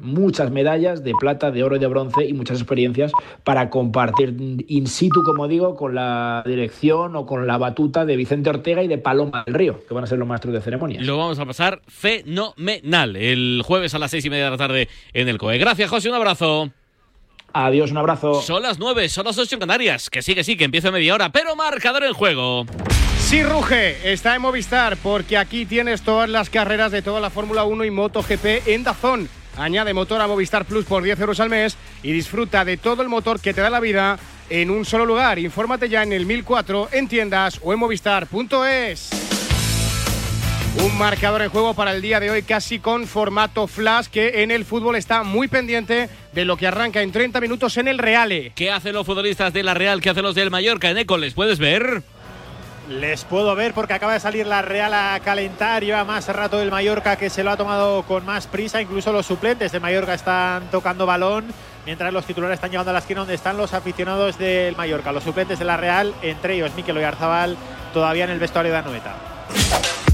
muchas medallas de plata, de oro y de bronce y muchas experiencias para compartir in situ, como digo, con la dirección o con la batuta de Vicente Ortega y de Paloma del Río, que van a ser los maestros de ceremonia. Lo vamos a pasar fenomenal el jueves a las seis y media de la tarde en el COE. Gracias, José, un abrazo. Adiós, un abrazo. Son las nueve, son las ocho en Canarias. Que sí, que sí, que empieza media hora, pero marcador el juego. Sí, Ruge, está en Movistar porque aquí tienes todas las carreras de toda la Fórmula 1 y MotoGP en Dazón. Añade motor a Movistar Plus por 10 euros al mes y disfruta de todo el motor que te da la vida en un solo lugar. Infórmate ya en el 1004 en tiendas o en movistar.es. Un marcador en juego para el día de hoy casi con formato flash que en el fútbol está muy pendiente de lo que arranca en 30 minutos en el Reale. ¿Qué hacen los futbolistas de la Real? ¿Qué hacen los del Mallorca? En Eco, ¿les puedes ver? Les puedo ver porque acaba de salir la Real a calentar. Lleva más rato el Mallorca que se lo ha tomado con más prisa. Incluso los suplentes de Mallorca están tocando balón. Mientras los titulares están llegando a la esquina donde están los aficionados del Mallorca. Los suplentes de la Real, entre ellos Mikel Oyarzabal, todavía en el vestuario de Anoeta.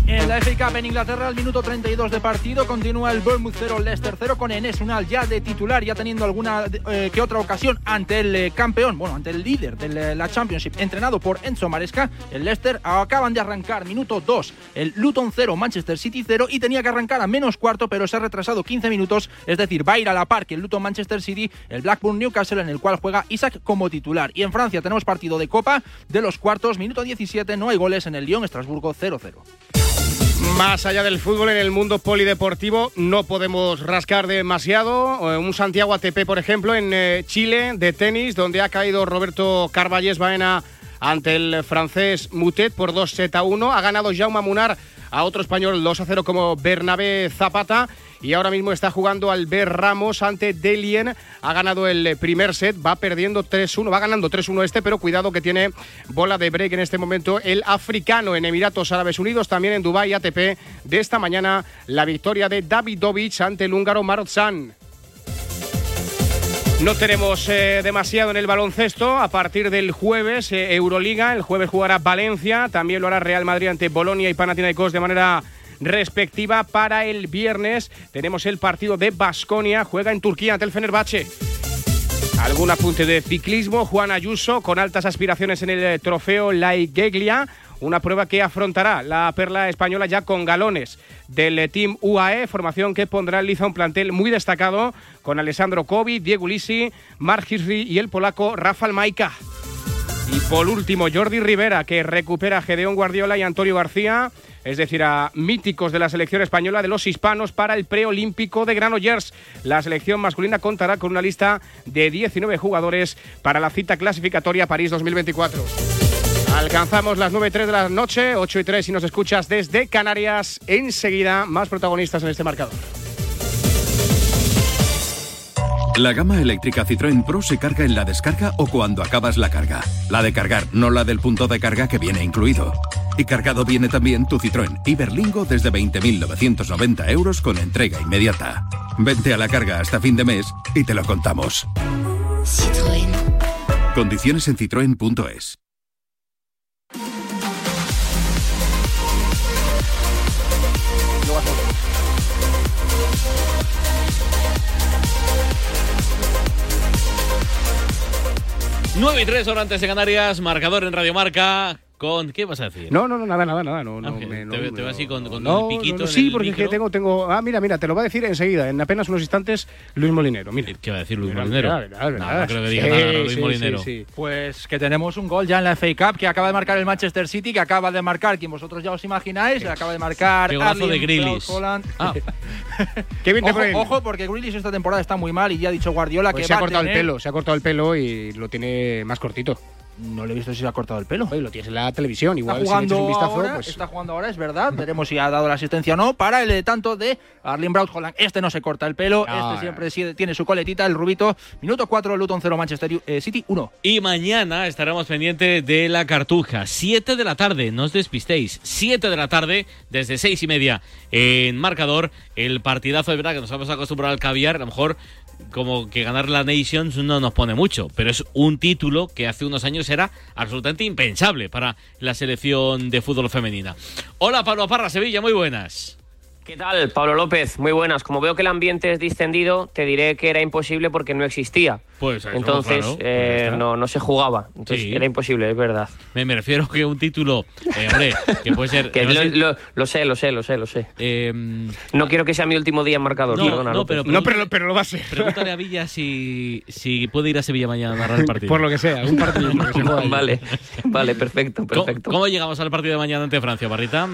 En la FA Cup en Inglaterra, al minuto 32 de partido, continúa el Bournemouth 0, Leicester 0, con Enes Unal ya de titular, ya teniendo alguna eh, que otra ocasión ante el eh, campeón, bueno, ante el líder de eh, la Championship, entrenado por Enzo Maresca. El Leicester acaban de arrancar, minuto 2, el Luton 0, Manchester City 0, y tenía que arrancar a menos cuarto, pero se ha retrasado 15 minutos, es decir, va a ir a la par que el Luton Manchester City, el Blackburn Newcastle, en el cual juega Isaac como titular. Y en Francia tenemos partido de Copa de los cuartos, minuto 17, no hay goles en el Lyon, Estrasburgo 0-0. Más allá del fútbol, en el mundo polideportivo no podemos rascar demasiado. Eh, Un Santiago ATP, por ejemplo, en eh, Chile, de tenis, donde ha caído Roberto Carballés Baena ante el francés Mutet por 2 set a 1. Ha ganado Jaume Munar a otro español 2 a 0 como Bernabé Zapata. Y ahora mismo está jugando Albert Ramos ante Delien. Ha ganado el primer set, va perdiendo 3-1, va ganando 3-1 este, pero cuidado que tiene bola de break en este momento el africano en Emiratos Árabes Unidos, también en Dubái ATP de esta mañana la victoria de Davidovic ante el húngaro Marotzan. No tenemos eh, demasiado en el baloncesto. A partir del jueves, eh, Euroliga. El jueves jugará Valencia. También lo hará Real Madrid ante Bolonia y Panathinaikos de manera respectiva. Para el viernes tenemos el partido de Basconia. Juega en Turquía ante el Fenerbahce. Algún apunte de ciclismo. Juan Ayuso con altas aspiraciones en el eh, trofeo Laigeglia. Una prueba que afrontará la perla española ya con galones del Team UAE, formación que pondrá en liza un plantel muy destacado con Alessandro Covi, Diego Lisi, Mark Hirsi y el polaco Rafael Maika. Y por último, Jordi Rivera, que recupera a Gedeón Guardiola y Antonio García, es decir, a míticos de la selección española de los hispanos para el preolímpico de Granollers. La selección masculina contará con una lista de 19 jugadores para la cita clasificatoria París 2024. Alcanzamos las 9 y 3 de la noche, 8 y 3 si nos escuchas desde Canarias. Enseguida, más protagonistas en este marcador. La gama eléctrica Citroën Pro se carga en la descarga o cuando acabas la carga. La de cargar, no la del punto de carga que viene incluido. Y cargado viene también tu Citroën Iberlingo desde 20.990 euros con entrega inmediata. Vente a la carga hasta fin de mes y te lo contamos. Citroën. Condiciones en citroen.es. Nueve y tres horas antes de Canarias, marcador en Radio Marca. Con, ¿Qué vas a decir? No, no, no, nada, nada, nada. No, Ah, no, me- no, te, te ve así con, con no, el piquito. no, no, en sí, el porque es que micro. tengo, tengo. Ah, mira, mira, te lo va a decir enseguida, en apenas unos instantes, Luis Molinero. Mira. ¿Qué va a decir Luis Mira, Molinero? mira, mira, mira. No, no creo que diga Sí, nada Luis sí, Molinero. sí. Pues que tenemos un gol ya en la FA Cup que acaba de marcar el Manchester City, que acaba de marcar quien vosotros ya os imagináis, que acaba de marcar Qué golazo de Grealish. Ah, Qué bien te Ojo, ojo, porque Grealish esta temporada está muy mal y ya ha dicho Guardiola Pues que se ha cortado el pelo, se ha cortado el pelo y lo tiene más cortito. No le he visto si se ha cortado el pelo. Oye, lo tienes en la televisión, Está igual si le jugando, echas un vistazo, ahora, pues. está jugando ahora, es verdad. Veremos si ha dado la asistencia o no. Para el de tanto de Arlene Braut Holland. Este no se corta el pelo. Ah, este siempre sí- tiene su coletita, el rubito. Minuto 4, Luton 0, Manchester eh, City 1. Y mañana estaremos pendientes de la cartuja. 7 de la tarde, no os despistéis. 7 de la tarde, desde seis y media en marcador. El partidazo de verdad que nos hemos acostumbrado al caviar. A lo mejor como que ganar la Nations no nos pone mucho, pero es un título que hace unos años era absolutamente impensable para la selección de fútbol femenina. Hola Pablo Parra, Sevilla, muy buenas. ¿Qué tal, Pablo López? Muy buenas. Como veo que el ambiente es distendido, te diré que era imposible porque no existía. Pues eso, Entonces, claro, pues eh, no, no se jugaba. Entonces, Sí. era imposible, es verdad. Me, me refiero que un título, eh, hombre, que puede ser... Que además lo, es- lo- lo sé, lo sé, lo sé, lo sé. eh, No quiero que sea mi último día en marcador, No, perdona. no, pero- No, pero, pero lo va a ser. pregúntale a Villa si, si puede ir a Sevilla mañana a narrar el partido. Por lo que sea, un partido. que. Vale, vale, perfecto, ¿Cómo, perfecto. cómo llegamos al partido de mañana ante Francia, Barrita?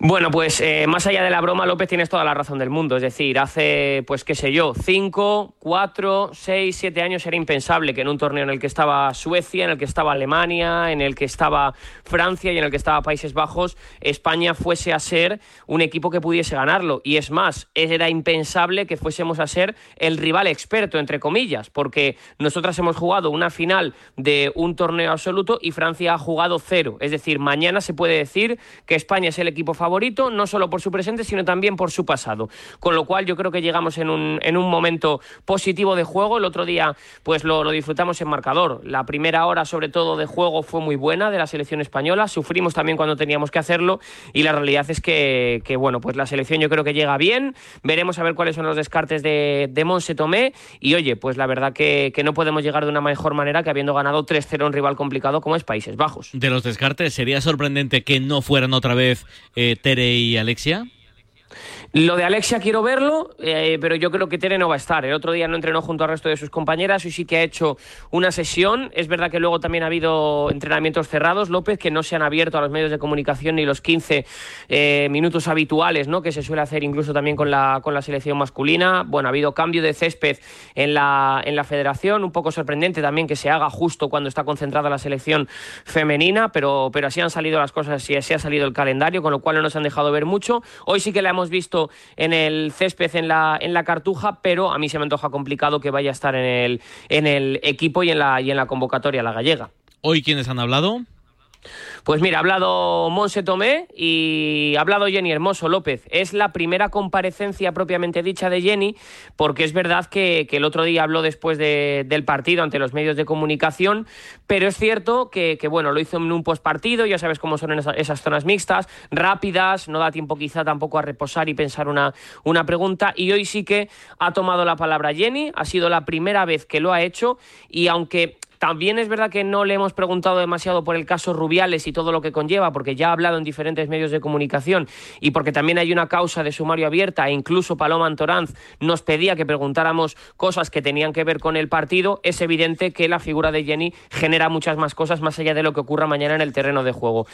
Bueno, pues eh, más allá de la broma, López tienes toda la razón del mundo. Es decir, hace, pues qué sé yo, cinco, cuatro, seis, siete años era impensable que en un torneo en el que estaba Suecia, en el que estaba Alemania, en el que estaba Francia y en el que estaba Países Bajos, España fuese a ser un equipo que pudiese ganarlo. Y es más, era impensable que fuésemos a ser el rival experto, entre comillas, porque nosotras hemos jugado una final de un torneo absoluto y Francia ha jugado cero. Es decir, mañana se puede decir que España es el equipo favorito, no solo por su presente, sino también por su pasado. Con lo cual yo creo que llegamos en un, en un momento positivo de juego. El otro día pues lo, lo disfrutamos en marcador. La primera hora sobre todo de juego fue muy buena de la selección española. Sufrimos también cuando teníamos que hacerlo y la realidad es que, que, bueno, pues la selección yo creo que llega bien. Veremos a ver cuáles son los descartes de, de Monse Tomé y oye, pues la verdad que, que no podemos llegar de una mejor manera que habiendo ganado 3-0 un rival complicado como es Países Bajos. De los descartes, ¿sería sorprendente que no fueran otra vez eh, Tere y Alexia? Lo de Alexia quiero verlo, eh, pero yo creo que Tere no va a estar. El otro día no entrenó junto al resto de sus compañeras y sí que ha hecho una sesión. Es verdad que luego también ha habido entrenamientos cerrados, López, que no se han abierto a los medios de comunicación ni los 15 eh, minutos habituales, ¿no? Que se suele hacer incluso también con la, con la selección masculina. Bueno, ha habido cambio de césped en la, en la federación, un poco sorprendente también que se haga justo cuando está concentrada la selección femenina, pero, pero así han salido las cosas y así ha salido el calendario, con lo cual no nos han dejado ver mucho. Hoy sí que la hemos visto en el césped, en la, en la cartuja, pero a mí se me antoja complicado que vaya a estar en el, en el equipo y en, la, y en la convocatoria, la gallega. ¿Hoy quiénes han hablado? Pues mira, ha hablado Monse Tomé y ha hablado Jenny Hermoso López. Es la primera comparecencia propiamente dicha de Jenny, porque es verdad que, el otro día habló después de- del partido ante los medios de comunicación, pero es cierto que, bueno, lo hizo en un postpartido, ya sabes cómo son en esa- esas zonas mixtas, rápidas, no da tiempo quizá tampoco a reposar y pensar una, una pregunta, y hoy sí que ha tomado la palabra Jenny, ha sido la primera vez que lo ha hecho, y aunque también es verdad que no le hemos preguntado demasiado por el caso Rubiales y todo lo que conlleva, porque ya ha hablado en diferentes medios de comunicación y porque también hay una causa de sumario abierta e incluso Paloma Antoranz nos pedía que preguntáramos cosas que tenían que ver con el partido, es evidente que la figura de Jenny genera muchas más cosas más allá de lo que ocurra mañana en el terreno de juego.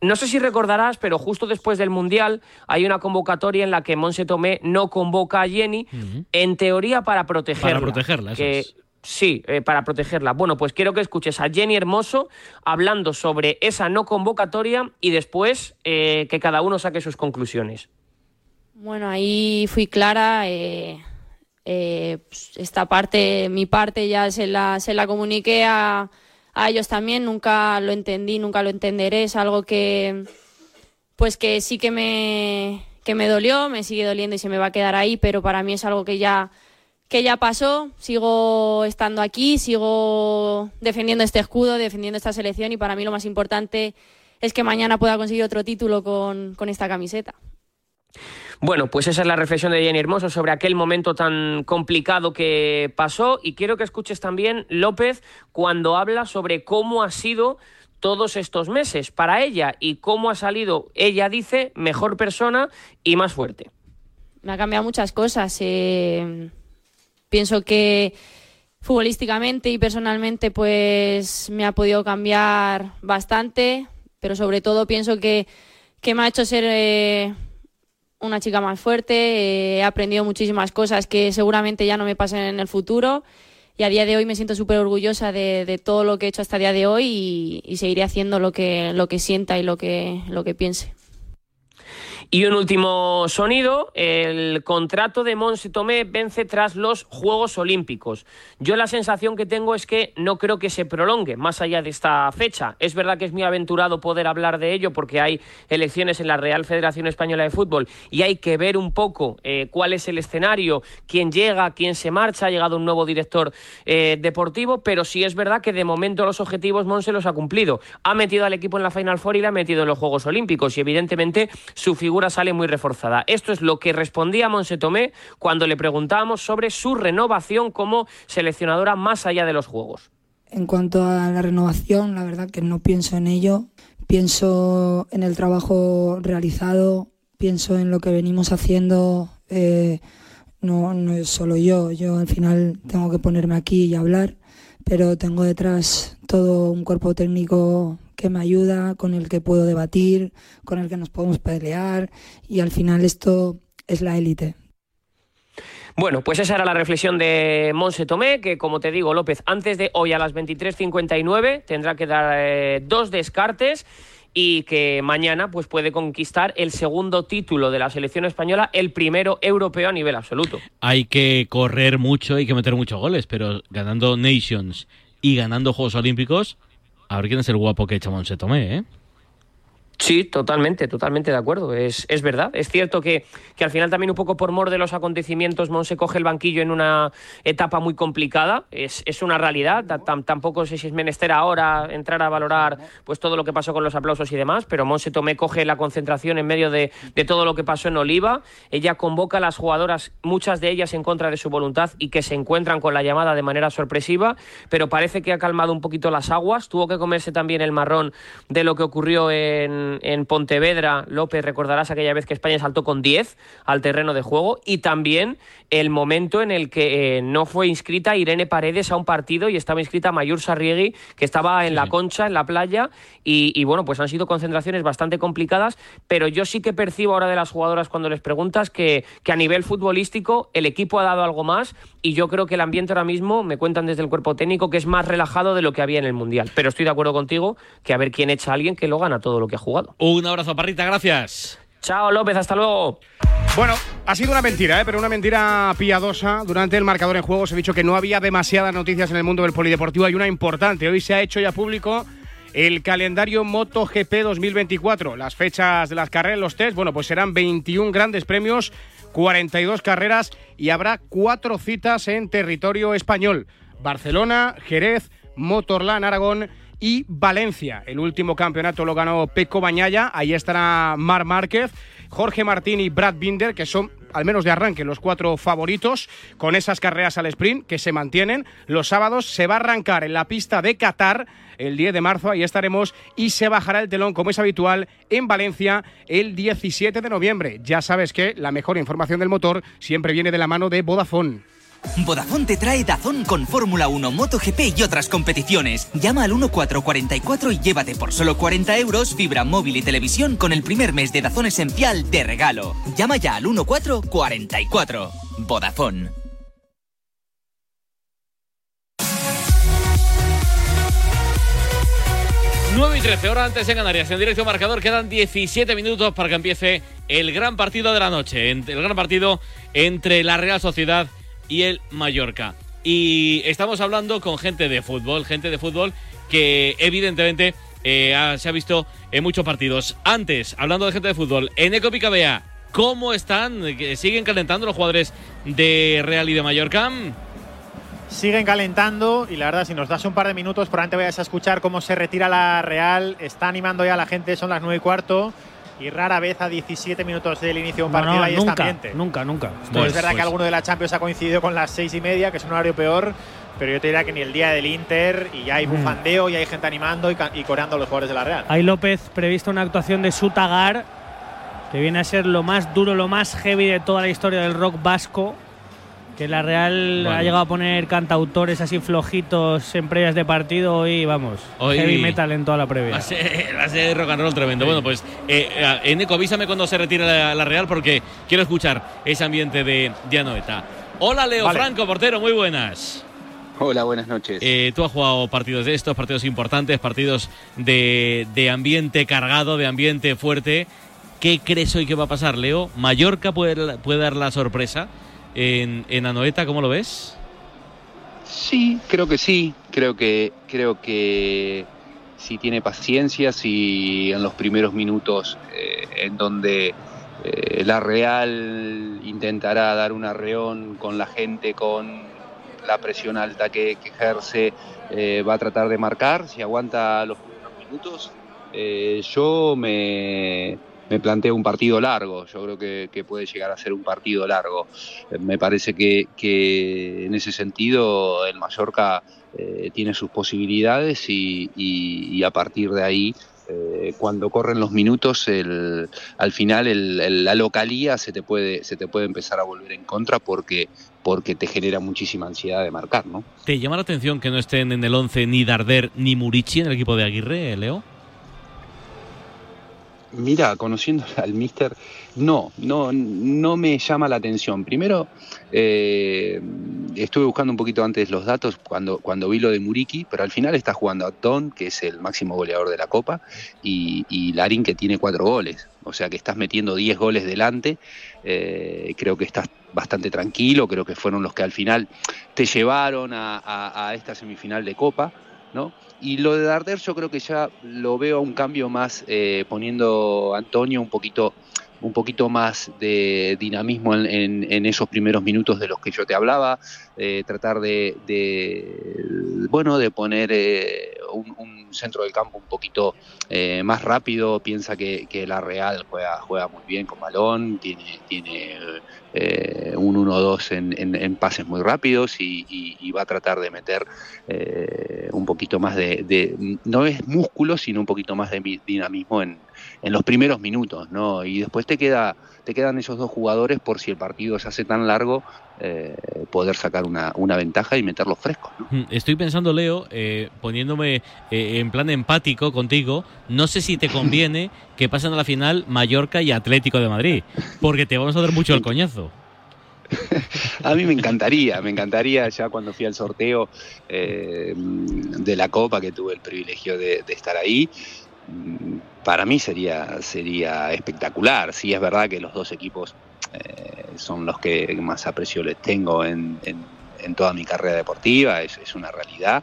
No sé si recordarás, pero justo después del Mundial hay una convocatoria en la que Monse Tomé no convoca a Jenny, en teoría para protegerla. Para protegerla, eso que- es. Sí, eh, para protegerla. Bueno, pues quiero que escuches a Jenny Hermoso hablando sobre esa no convocatoria y después eh, que cada uno saque sus conclusiones. Bueno, ahí fui clara. eh, pues, esta parte, mi parte, ya se la, se la comuniqué a, a ellos también. Nunca lo entendí, nunca lo entenderé. Es algo que, pues que sí que me, que me dolió, me sigue doliendo y se me va a quedar ahí, pero para mí es algo que ya, que ya pasó. Sigo estando aquí, sigo defendiendo este escudo, defendiendo esta selección y para mí lo más importante es que mañana pueda conseguir otro título con, con esta camiseta. Bueno, pues esa es la reflexión de Jenny Hermoso sobre aquel momento tan complicado que pasó y quiero que escuches también López cuando habla sobre cómo ha sido todos estos meses para ella y cómo ha salido, ella dice, mejor persona y más fuerte. me ha cambiado muchas cosas. eh, pienso que futbolísticamente y personalmente pues me ha podido cambiar bastante, pero sobre todo pienso que, que me ha hecho ser eh, una chica más fuerte, eh, he aprendido muchísimas cosas que seguramente ya no me pasen en el futuro y a día de hoy me siento súper orgullosa de, de todo lo que he hecho hasta el día de hoy y, y seguiré haciendo lo que, lo que sienta y lo que, lo que piense. Y un último sonido, el contrato de Monse Tomé vence tras los Juegos Olímpicos. Yo la sensación que tengo es que no creo que se prolongue más allá de esta fecha. Es verdad que es muy aventurado poder hablar de ello porque hay elecciones en la Real Federación Española de Fútbol y hay que ver un poco eh, cuál es el escenario, quién llega, quién se marcha, ha llegado un nuevo director eh, deportivo, pero sí es verdad que de momento los objetivos Monse los ha cumplido. Ha metido al equipo en la Final Four y la ha metido en los Juegos Olímpicos y evidentemente su figura figura sale muy reforzada. Esto es lo que respondía Monse Tomé cuando le preguntábamos sobre su renovación como seleccionadora más allá de los juegos. En cuanto a la renovación, la verdad que no pienso en ello. Pienso en el trabajo realizado, pienso en lo que venimos haciendo. Eh, no, no es solo yo, yo al final tengo que ponerme aquí y hablar, pero tengo detrás todo un cuerpo técnico que me ayuda, con el que puedo debatir, con el que nos podemos pelear y al final esto es la élite. Bueno, pues esa era la reflexión de Monse Tomé, que como te digo, López, antes de hoy a las 23.59 tendrá que dar eh, dos descartes y que mañana pues puede conquistar el segundo título de la selección española, el primero europeo a nivel absoluto. Hay que correr mucho, hay que meter muchos goles, pero ganando Nations y ganando Juegos Olímpicos, a ver quién es el guapo que echa Monse Tomé, ¿eh? Sí, totalmente, totalmente de acuerdo. Es, es verdad. Es cierto que, que, al final también un poco por mor de los acontecimientos, Monse coge el banquillo en una etapa muy complicada. Es, es una realidad. tampoco sé si es menester ahora entrar a valorar pues todo lo que pasó con los aplausos y demás, pero Monse Tomé coge la concentración en medio de, de todo lo que pasó en Oliva. Ella convoca a las jugadoras, muchas de ellas en contra de su voluntad y que se encuentran con la llamada de manera sorpresiva, pero parece que ha calmado un poquito las aguas. Tuvo que comerse también el marrón de lo que ocurrió en en, Pontevedra, López, recordarás aquella vez que España saltó con 10 al terreno de juego y también el momento en el que eh, no fue inscrita Irene Paredes a un partido y estaba inscrita Mayur Sarriegui, que estaba en la concha, en la playa, y, bueno, pues han sido concentraciones bastante complicadas, pero yo sí que percibo ahora de las jugadoras cuando les preguntas que, que a nivel futbolístico el equipo ha dado algo más y yo creo que el ambiente ahora mismo, me cuentan desde el cuerpo técnico, que es más relajado de lo que había en el Mundial. Pero estoy de acuerdo contigo que a ver quién echa a alguien que lo gana todo lo que ha jugado. Un abrazo, Parrita, gracias. Chao, López, hasta luego. Bueno, ha sido una mentira, ¿eh? pero una mentira piadosa. Durante el marcador en juego os he dicho que no había demasiadas noticias en el mundo del polideportivo. Hay una importante. Hoy se ha hecho ya público el calendario MotoGP 2024. Las fechas de las carreras, los test, bueno, pues serán 21 grandes premios, 42 carreras y habrá cuatro citas en territorio español. Barcelona, Jerez, Motorland, Aragón y Valencia. El último campeonato lo ganó Peco Bañaya, ahí estará Mar Márquez, Jorge Martín y Brad Binder, que son al menos de arranque, los cuatro favoritos con esas carreras al sprint que se mantienen. Los sábados se va a arrancar en la pista de Qatar el 10 de marzo, ahí estaremos, y se bajará el telón, como es habitual, en Valencia el 17 de noviembre. Ya sabes que la mejor información del motor siempre viene de la mano de Vodafone. Vodafone te trae Dazón con Fórmula 1, MotoGP y otras competiciones. Llama al 1444 y llévate por solo 40 euros fibra móvil y televisión con el primer mes de Dazón Esencial de regalo. Llama ya al 1444. Vodafone. 9 y 13, horas antes en Canarias, en directo marcador, quedan 17 minutos para que empiece el gran partido de la noche, el gran partido entre la Real Sociedad y el Mallorca. Y estamos hablando con gente de fútbol, gente de fútbol que evidentemente eh, se ha visto en muchos partidos. Antes, hablando de gente de fútbol, en Eco Picabea, ¿cómo están? ¿Siguen calentando los jugadores de Real y de Mallorca? Siguen calentando y la verdad, si nos das un par de minutos, por antes vayas a escuchar cómo se retira la Real. Está animando ya la gente, son las nueve y cuarto y rara vez a 17 minutos del inicio de un partido no, nunca, este ambiente. Nunca, nunca. Pues, es verdad que pues. alguno de la Champions ha coincidido con las seis y media, que es un horario peor, pero yo te diría que ni el día del Inter y ya hay mm. bufandeo y hay gente animando y, y coreando a los jugadores de la Real. Hay López previsto una actuación de Sutagar, que viene a ser lo más duro, lo más heavy de toda la historia del rock vasco que la Real ha llegado a poner cantautores así flojitos en previas de partido y vamos, heavy metal en toda la previa. Va a ser, rock and roll tremendo. Bueno, pues eh, Eneco, avísame cuando se retire la, Real porque quiero escuchar ese ambiente de, Dianoeta. Hola Leo Franco, portero, muy buenas. Hola, buenas noches. Eh, tú has jugado partidos de estos, partidos importantes, partidos de, de ambiente cargado, de ambiente fuerte. ¿Qué crees hoy que va a pasar, Leo? ¿Mallorca puede, puede dar la sorpresa? En, Anoeta, ¿cómo lo ves? Sí, creo que sí, creo que, creo que si tiene paciencia, si en los primeros minutos eh, en donde eh, la Real intentará dar un arreón con la gente, con la presión alta que, ejerce, eh, va a tratar de marcar, si aguanta los primeros minutos, yo me, me planteo un partido largo. Yo creo que, que puede llegar a ser un partido largo. Eh, Me parece que, que en ese sentido el Mallorca eh, tiene sus posibilidades y, a partir de ahí, eh, cuando corren los minutos, el- al final el- la localía se te, puede, se te puede empezar a volver en contra porque, porque te genera muchísima ansiedad de marcar, ¿no? ¿Te llama la atención que no estén en el 11 ni Darder ni Murici en el equipo de Aguirre, Leo? Mira, conociendo al Mister, no, no, no me llama la atención. Primero, eh, estuve buscando un poquito antes los datos cuando, cuando vi lo de Muriki, pero al final está jugando a Don, que es el máximo goleador de la Copa, y, y Larín, que tiene cuatro goles. O sea que estás metiendo 10 goles delante. Eh, creo que estás bastante tranquilo, creo que fueron los que al final te llevaron a, esta semifinal de Copa, ¿no? Y lo de Darder yo creo que ya lo veo un cambio más eh, poniendo Antonio un poquito un poquito más de dinamismo en, en- en esos primeros minutos de los que yo te hablaba, eh, tratar de, de, bueno de poner eh, un, centro del campo un poquito eh, más rápido, piensa que, la Real juega, juega muy bien con balón, tiene, tiene eh, un 1-2 en, en- pases muy rápidos y, va a tratar de meter un poquito más de, de- no es músculo, sino un poquito más de mi- dinamismo en, en los primeros minutos, ¿no? Y después te queda, te quedan esos dos jugadores por si el partido se hace tan largo, eh, poder sacar una, una ventaja y meterlos frescos, ¿no? Estoy pensando, Leo, eh, poniéndome eh, en plan empático contigo, no sé si te conviene que pasen a la final Mallorca y Atlético de Madrid, porque te vamos a dar mucho el coñazo. A mí me encantaría, me encantaría ya cuando fui al sorteo eh, de la Copa, que tuve el privilegio de, de estar ahí, para mí sería, sería espectacular. Sí es verdad que los dos equipos eh, son los que más aprecio les tengo en, en- en toda mi carrera deportiva, es, es una realidad.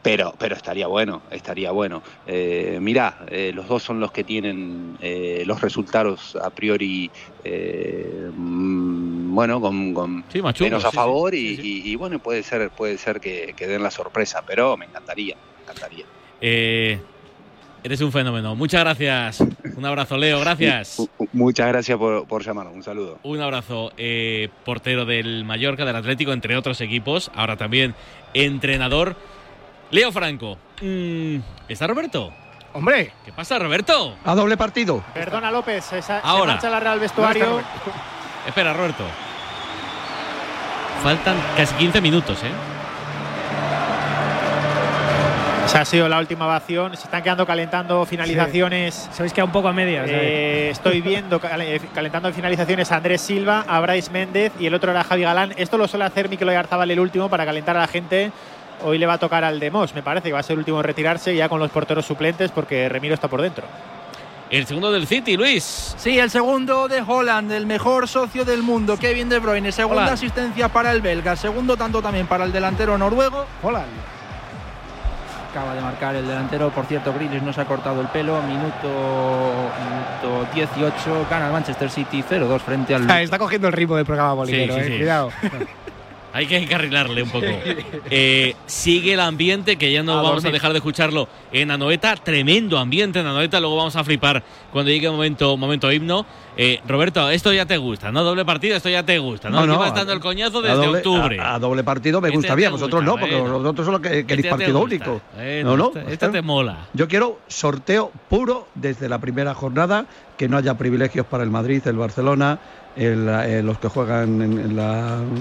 Pero, pero estaría bueno, estaría bueno. Eh, mirá, eh, los dos son los que tienen eh, los resultados a priori, eh, bueno, con, con Sí, machuco, menos a sí, sí. favor y, y- y, bueno, puede ser, puede ser que, que den la sorpresa, pero me encantaría, me encantaría. Eres un fenómeno. Muchas gracias. Un abrazo, Leo. Gracias. Mu- mu- Muchas gracias por, por llamarnos, un saludo. Un abrazo, eh, portero del Mallorca, del Atlético, entre otros equipos. Ahora también entrenador. Leo Franco. Mm, ¿Está Roberto? Hombre. ¿Qué pasa, Roberto? A doble partido. Perdona López, se, sa- se Ahora. marcha la Real vestuario. Espera, Roberto. Faltan casi 15 minutos, ¿eh? Esa ha sido la última ovación. Se están quedando calentando finalizaciones. Sabéis que un poco a medias. Eh, estoy viendo eh, calentando finalizaciones a Andrés Silva, a Brais Méndez y el otro era Javi Galán. Esto lo suele hacer Mikel Oyarzabal el último para calentar a la gente. Hoy le va a tocar al Demos, me parece que va a ser el último en retirarse ya con los porteros suplentes porque Remiro está por dentro. El segundo del City, Luis. Sí, el segundo de Holland, el mejor socio del mundo, Kevin De Bruyne. Segunda Holland. asistencia para el belga, segundo tanto también para el delantero noruego. Holland. Acaba de marcar el delantero, por cierto, Grealish no se ha cortado el pelo. Minuto, minuto 18, gana el Manchester City 0-2 frente al. Está cogiendo el ritmo del programa Sí, sí, eh, sí. cuidado. Hay que encarrilarle un poco. Eh, sigue el ambiente, que ya no A vamos a dormir. dejar de escucharlo en Anoeta. Tremendo ambiente en Anoeta. Luego vamos a flipar cuando llegue el momento, momento himno. Eh, Roberto, esto ya te gusta, ¿no? Doble partido, esto ya te gusta, ¿no? No, no, a- dando el coñazo a desde doble- octubre. A, a doble partido me Este gusta bien, gusta, vosotros no, porque bueno. vosotros son los que queréis Este te partido gusta. único. Bueno, no, no. este- este te mola. Yo quiero sorteo puro desde la primera jornada, que no haya privilegios para el Madrid, el Barcelona, eh, los que juegan en,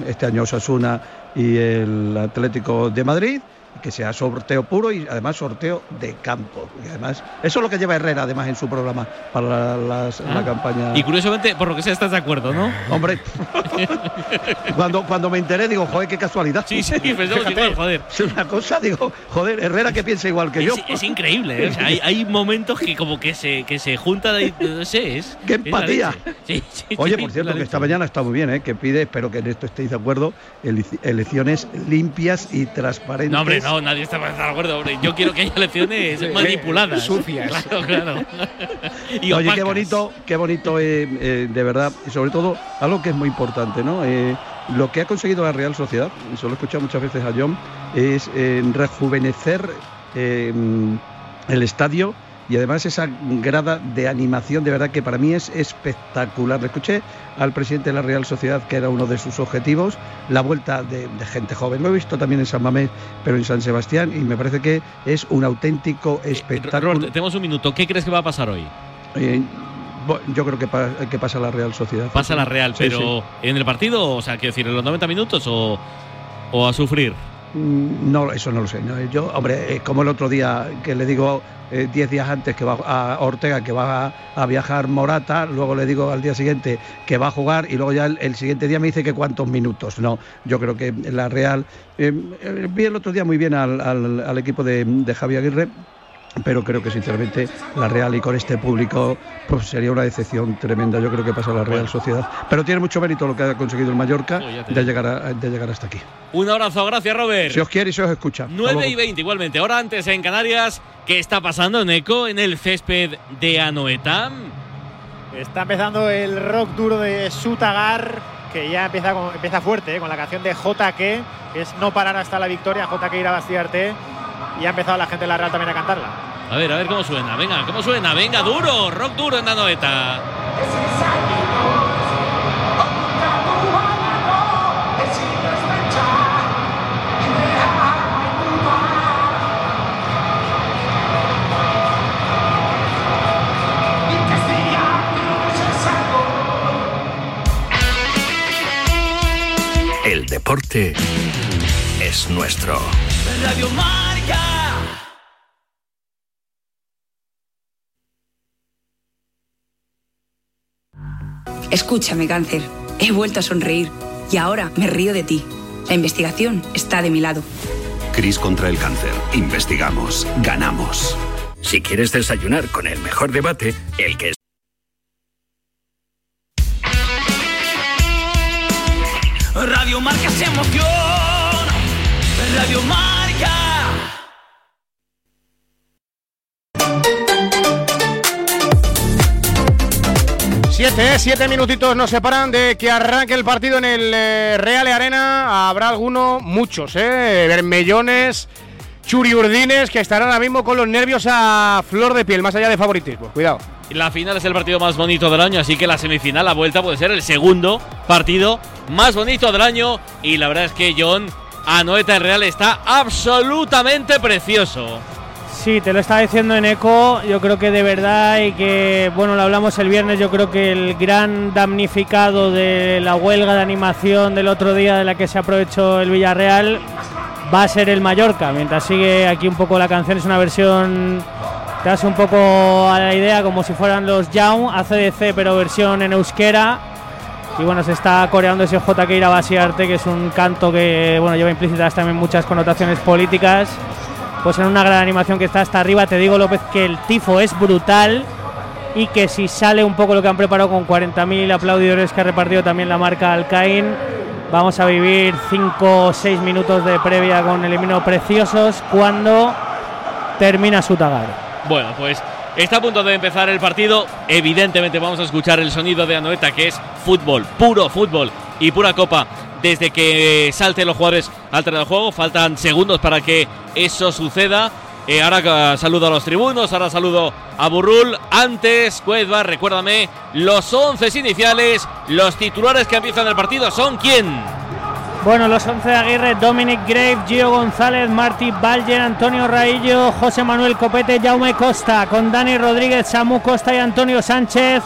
este año Osasuna y el Atlético de Madrid, que sea sorteo puro y además sorteo de campo. Y además, eso es lo que lleva Herrera además en su programa para las- la Ah. campaña. Y curiosamente, por lo que sea, estás de acuerdo, ¿no? Hombre, cuando, cuando me enteré digo, joder, qué casualidad. Sí, sí, pensamos igual, joder. Es una cosa, digo, joder, Herrera que piensa igual que yo. Es, increíble, ¿eh? O sea, hay, hay momentos que como que se, que se juntan, y, no sé, es... ¡Qué la empatía! leche. Sí, sí, Oye, sí, por la cierto, que esta mañana está muy bien, ¿eh? que pide, espero que en esto estéis de acuerdo, ele- elecciones limpias y transparentes. No, hombre, no, nadie está de acuerdo. Hombre. Yo quiero que haya elecciones manipuladas. sucias. Claro, claro. y Oye, qué bonito, qué bonito, eh, eh, de verdad, y sobre todo algo que es muy importante, ¿no? Eh, lo que ha conseguido la Real Sociedad, y eso lo he escuchado muchas veces a John, es rejuvenecer el estadio y además esa grada de animación de verdad que para mí es espectacular. Le escuché al presidente de la Real Sociedad que era uno de sus objetivos, la vuelta de, gente joven. Lo he visto también en San Mamés, pero en San Sebastián y me parece que es un auténtico eh, espectáculo. tenemos un minuto. ¿Qué crees que va a pasar hoy? Eh, yo creo que, que, pasa la Real Sociedad. Pasa la Real, pero ¿en el partido? O sea, quiero decir, ¿en los 90 minutos o, o a sufrir? Mm, no, eso no lo sé. Yo, hombre, eh, como el otro día que le digo 10 eh, días antes que va a Ortega que va a, viajar Morata, luego le digo al día siguiente que va a jugar y luego ya el, siguiente día me dice que cuántos minutos. No, yo creo que la Real. Eh, vi el otro día muy bien al, al, equipo de, de Javi Aguirre pero creo que sinceramente la Real y con este público pues sería una decepción tremenda. Yo creo que pasa la Real Sociedad. Pero tiene mucho mérito lo que ha conseguido el Mallorca de llegar, de llegar hasta aquí. Un abrazo, gracias Robert. Si os quiere y se os escucha. 9 y 20 igualmente. Ahora antes en Canarias, ¿qué está pasando en Eco en el césped de Anoetam? Está empezando el rock duro de Sutagar, que ya empieza, empieza fuerte, eh, con la canción de JK, que es No parar hasta la victoria, JK irá a bastiarte y ha empezado la gente de la Real también a cantarla. A ver, a ver cómo suena. Venga, cómo suena. Venga, duro. Rock duro en la noeta. El deporte es nuestro. Radio Escúchame, cáncer. He vuelto a sonreír y ahora me río de ti. La investigación está de mi lado. Cris contra el cáncer. Investigamos. Ganamos. Si quieres desayunar con el mejor debate, el que es. Radio Marca se emoción. Radio Marca. Siete, ¿eh? siete minutitos nos separan de que arranque el partido en el eh, Real Arena. Habrá alguno, muchos, ¿eh? Bermellones, churiurdines, que estarán ahora mismo con los nervios a flor de piel, más allá de favoritismo. Cuidado. La final es el partido más bonito del año, así que la semifinal, la vuelta, puede ser el segundo partido más bonito del año. Y la verdad es que John, Anoeta el Real está absolutamente precioso. Sí, te lo estaba diciendo en eco, yo creo que de verdad y que, bueno, lo hablamos el viernes, yo creo que el gran damnificado de la huelga de animación del otro día de la que se aprovechó el Villarreal va a ser el Mallorca, mientras sigue aquí un poco la canción, es una versión, te hace un poco a la idea como si fueran los Young, ACDC, pero versión en euskera. Y bueno, se está coreando ese J. Keira Basiarte, que es un canto que bueno, lleva implícitas también muchas connotaciones políticas pues en una gran animación que está hasta arriba. Te digo, López, que el tifo es brutal y que si sale un poco lo que han preparado con 40.000 aplaudidores que ha repartido también la marca Alcaín, vamos a vivir 5 o 6 minutos de previa con el himno preciosos cuando termina su tagar. Bueno, pues está a punto de empezar el partido. Evidentemente vamos a escuchar el sonido de Anoeta, que es fútbol, puro fútbol y pura copa desde que salten los jugadores al terreno del juego. Faltan segundos para que eso suceda. Eh, ahora saludo a los tribunos, ahora saludo a Burrul. Antes, Cuedva, recuérdame, los once iniciales, los titulares que empiezan el partido son quién. Bueno, los once de Aguirre, Dominic Grave, Gio González, Martí Balger, Antonio Raillo, José Manuel Copete, Jaume Costa, con Dani Rodríguez, Samu Costa y Antonio Sánchez,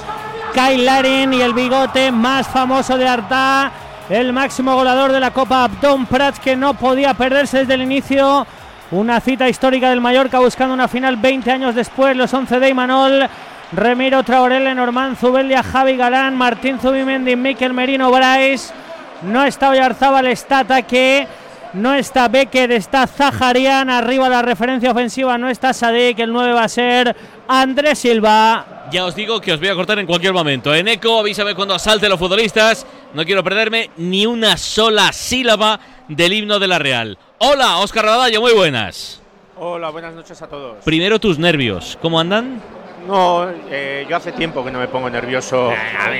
Kyle Larin y el bigote más famoso de Arta, el máximo goleador de la Copa Abdón Prats que no podía perderse desde el inicio. Una cita histórica del Mallorca buscando una final 20 años después. Los 11 de Imanol, Remiro Traoré, Lenormand, Zubelia, Javi Galán, Martín Zubimendi, Miquel Merino, Bryce. No está Oyarzábal, está ataque. No está Becker, está Zaharian. Arriba la referencia ofensiva, no está Sadik. El 9 va a ser Andrés Silva. Ya os digo que os voy a cortar en cualquier momento. En eco, avísame cuando asalte los futbolistas. No quiero perderme ni una sola sílaba del himno de la Real. Hola, Oscar Radallo, muy buenas. Hola, buenas noches a todos. Primero tus nervios, ¿cómo andan? No, eh, yo hace tiempo que no me pongo nervioso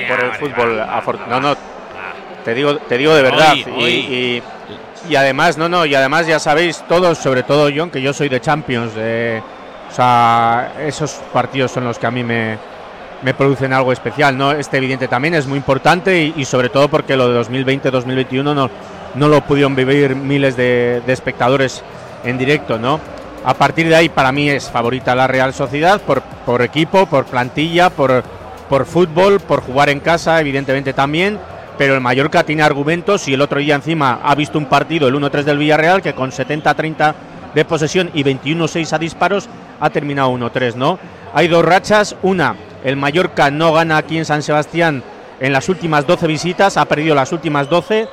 por el fútbol. No, no, te digo, te digo de verdad. Y, y, además, no, no, y además ya sabéis todos, sobre todo John, que yo soy de Champions. O sea, esos partidos son los que a mí me, me producen algo especial, ¿no? Este evidente también es muy importante y, sobre todo porque lo de 2020-2021 no, no lo pudieron vivir miles de, de espectadores en directo, ¿no? A partir de ahí para mí es favorita la Real Sociedad por, por equipo, por plantilla, por, por fútbol, por jugar en casa, evidentemente también, pero el Mallorca tiene argumentos y el otro día encima ha visto un partido, el 1-3 del Villarreal, que con 70-30 de posesión y 21-6 a disparos ha terminado 1-3, ¿no? Hay dos rachas, una, el Mallorca no gana aquí en San Sebastián en las últimas 12 visitas, ha perdido las últimas 12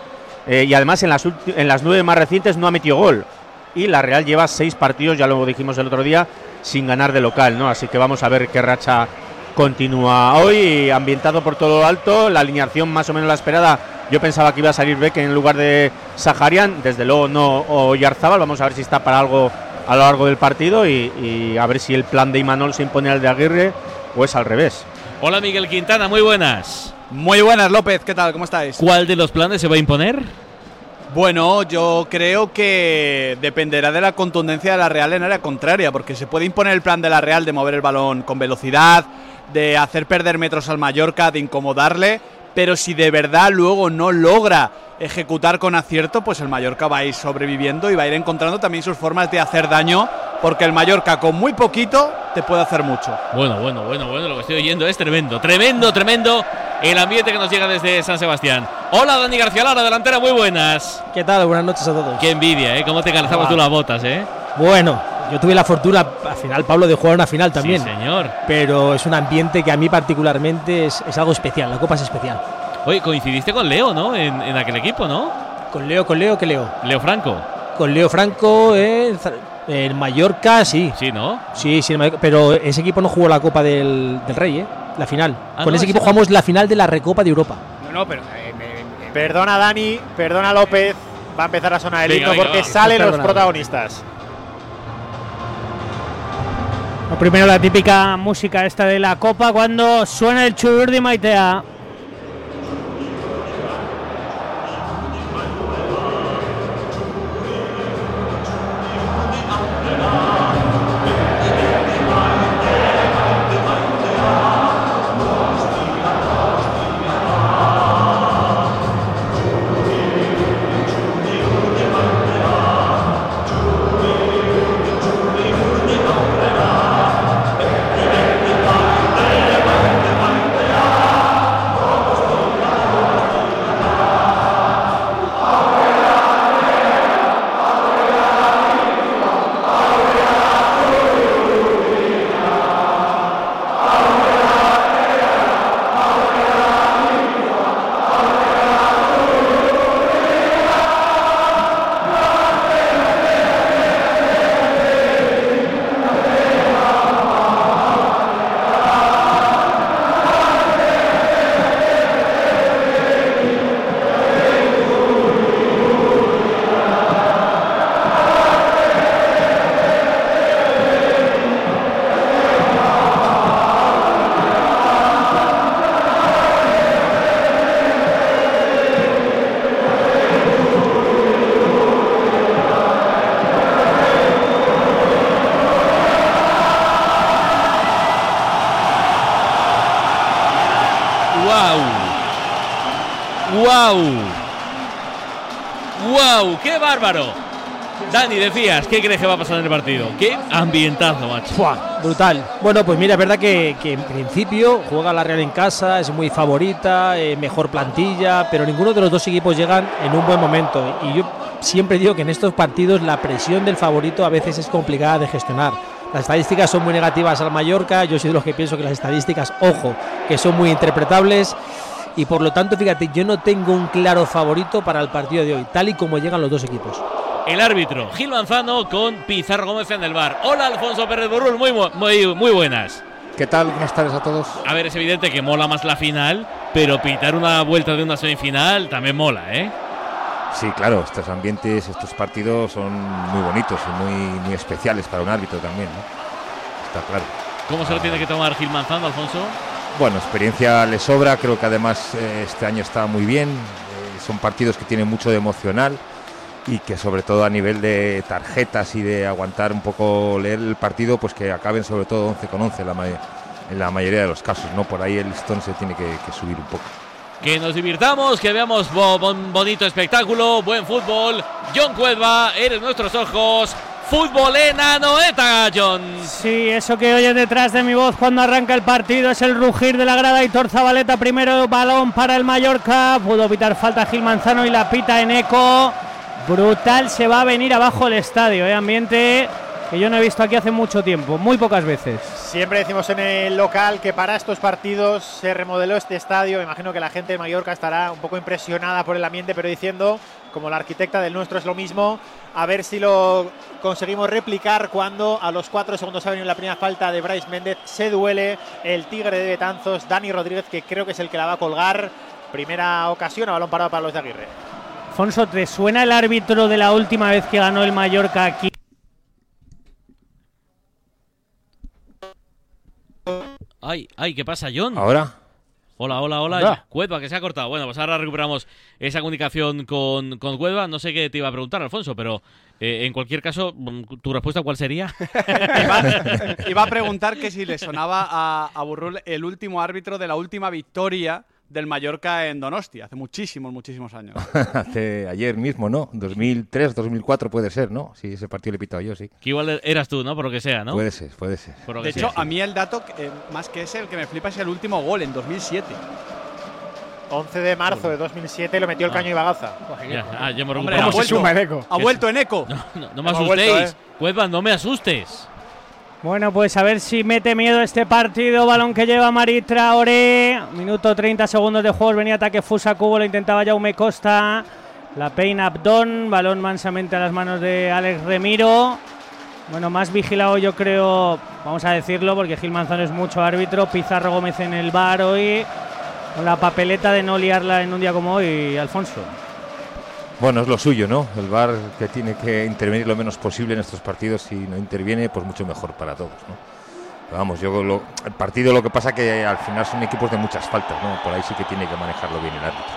eh, y además en las, en las 9 más recientes no ha metido gol. Y la Real lleva 6 partidos, ya lo dijimos el otro día, sin ganar de local, ¿no? Así que vamos a ver qué racha continúa hoy, ambientado por todo lo alto, la alineación más o menos la esperada. Yo pensaba que iba a salir Beck en lugar de Saharian, desde luego no o vamos a ver si está para algo a lo largo del partido y a ver si el plan de Imanol se impone al de Aguirre o es al revés. Hola Miguel Quintana, muy buenas. Muy buenas, López, ¿qué tal? ¿Cómo estáis? ¿Cuál de los planes se va a imponer? Bueno, yo creo que dependerá de la contundencia de la Real en área contraria, porque se puede imponer el plan de la Real de mover el balón con velocidad, de hacer perder metros al Mallorca, de incomodarle, pero si de verdad luego no logra ejecutar con acierto, pues el Mallorca va a ir sobreviviendo y va a ir encontrando también sus formas de hacer daño, porque el Mallorca con muy poquito te puede hacer mucho. Bueno, bueno, bueno, bueno, lo que estoy oyendo es tremendo, tremendo, tremendo el ambiente que nos llega desde San Sebastián. Hola Dani García Lara, delantera, muy buenas. ¿Qué tal? Buenas noches a todos. Qué envidia, ¿eh? Cómo te calzamos Ah. tú las botas, ¿eh? Bueno, yo tuve la fortuna, al final, Pablo, de jugar una final también. Sí, señor. Pero es un ambiente que a mí particularmente es, es algo especial, la Copa es especial. Oye, coincidiste con Leo, ¿no? En, en aquel equipo, ¿no? Con Leo, con Leo, ¿qué Leo? Leo Franco. Con Leo Franco, eh, Za- en Mallorca, sí. Sí, ¿no? Sí, sí, en Mallorca, pero ese equipo no jugó la Copa del, del Rey, ¿eh? La final. Ah, con no, ese equipo jugamos la final de la Recopa de Europa. No, no, pero. eh, me- Perdona Dani, perdona López. Va a empezar a sonar el himno porque va. salen los protagonistas. Lo primero la típica música esta de la copa cuando suena el churur de Maitea. Bárbaro! Dani, decías, ¿qué crees que va a pasar en el partido? ¡Qué ambientazo, macho! Buah, brutal. Bueno, pues mira, es verdad que, en principio juega la Real en casa, es muy favorita, eh, mejor plantilla, pero ninguno de los dos equipos llegan en un buen momento. Y yo siempre digo que en estos partidos la presión del favorito a veces es complicada de gestionar. Las estadísticas son muy negativas al Mallorca, yo soy de los que pienso que las estadísticas, ojo, que son muy interpretables. Y por lo tanto, fíjate, yo no tengo un claro favorito para el partido de hoy, tal y como llegan los dos equipos. El árbitro, Gil Manzano con Pizarro Gómez en el bar. Hola, Alfonso Pérez Borrul, muy, mu- muy, muy buenas. ¿Qué tal? Buenas tardes a todos. A ver, es evidente que mola más la final, pero pitar una vuelta de una semifinal también mola, ¿eh? Sí, claro, estos ambientes, estos partidos son muy bonitos y muy, muy especiales para un árbitro también, ¿no? Está claro. ¿Cómo se lo tiene que tomar Gil Manzano, Alfonso? Bueno, experiencia le sobra, creo que además eh, este año está muy bien. eh, son partidos que tienen mucho de emocional y que sobre todo a nivel de tarjetas y de aguantar un poco leer el partido, pues que acaben sobre todo 11 con 11 la en la mayoría de los casos, ¿no? Por ahí el listón se tiene que, subir un poco. Que nos divirtamos, que veamos bo- bon- bonito espectáculo, buen fútbol. John Cuelva, eres nuestros ojos. Fútbol en Anoeta, John. Sí, eso que oyes detrás de mi voz cuando arranca el partido es el rugir de la grada. Hitor Zabaleta, primero balón para el Mallorca. Pudo evitar falta Gil Manzano y la pita en eco. Brutal, se va a venir abajo el estadio. ¿eh? Ambiente que yo no he visto aquí hace mucho tiempo, muy pocas veces. Siempre decimos en el local que para estos partidos se remodeló este estadio. Imagino que la gente de Mallorca estará un poco impresionada por el ambiente, pero diciendo, como la arquitecta del nuestro es lo mismo, a ver si lo conseguimos replicar cuando a los cuatro segundos ha venido la primera falta de Bryce Méndez. Se duele el tigre de Betanzos, Dani Rodríguez, que creo que es el que la va a colgar. Primera ocasión a balón parado para los de Aguirre. Alfonso, ¿te suena el árbitro de la última vez que ganó el Mallorca aquí? Ay, ay, ¿qué pasa, John? ¿Ahora? Hola, hola, hola. Hola. Cueva, que se ha cortado. Bueno, pues ahora recuperamos esa comunicación con, con Cueva. No sé qué te iba a preguntar, Alfonso, pero eh, en cualquier caso, mm, ¿tu respuesta cuál sería? Iba a preguntar que si le sonaba a, a Burrul el último árbitro de la última victoria del Mallorca en Donosti, hace muchísimos, muchísimos años. Hace ayer mismo, ¿no? 2003, 2004 puede ser, ¿no? Sí, ese partido le he pitado yo, sí. Que igual eras tú, ¿no? Por lo que sea, ¿no? Puede ser, puede ser. Por lo De que hecho, sea. a mí el dato, eh, más que ese, el que me flipa es el último gol en 2007. 11 de marzo de 2007 lo metió el Ah. caño y Bagaza. Ya, ah, ya hemos Hombre, recuperado. ha vuelto, ha vuelto en eco. No, no, no me asustéis. vuelto, ¿eh? Cueva, no me asustes. Bueno, pues a ver si mete miedo este partido. Balón que lleva Mari Traoré. Minuto 30 segundos de juego. Venía ataque Fusa Cubo. Lo intentaba Jaume Costa. La peina Abdón. Balón mansamente a las manos de Alex Remiro. Bueno, más vigilado yo creo, vamos a decirlo, porque Gil Manzano es mucho árbitro. Pizarro Gómez en el bar hoy. Con la papeleta de no liarla en un día como hoy, Alfonso. Bueno, es lo suyo, ¿no? El VAR que tiene que intervenir lo menos posible en estos partidos. Si no interviene, pues mucho mejor para todos, ¿no? Pero vamos, yo lo- el partido lo que pasa que al final son equipos de muchas faltas, ¿no? Por ahí sí que tiene que manejarlo bien el árbitro.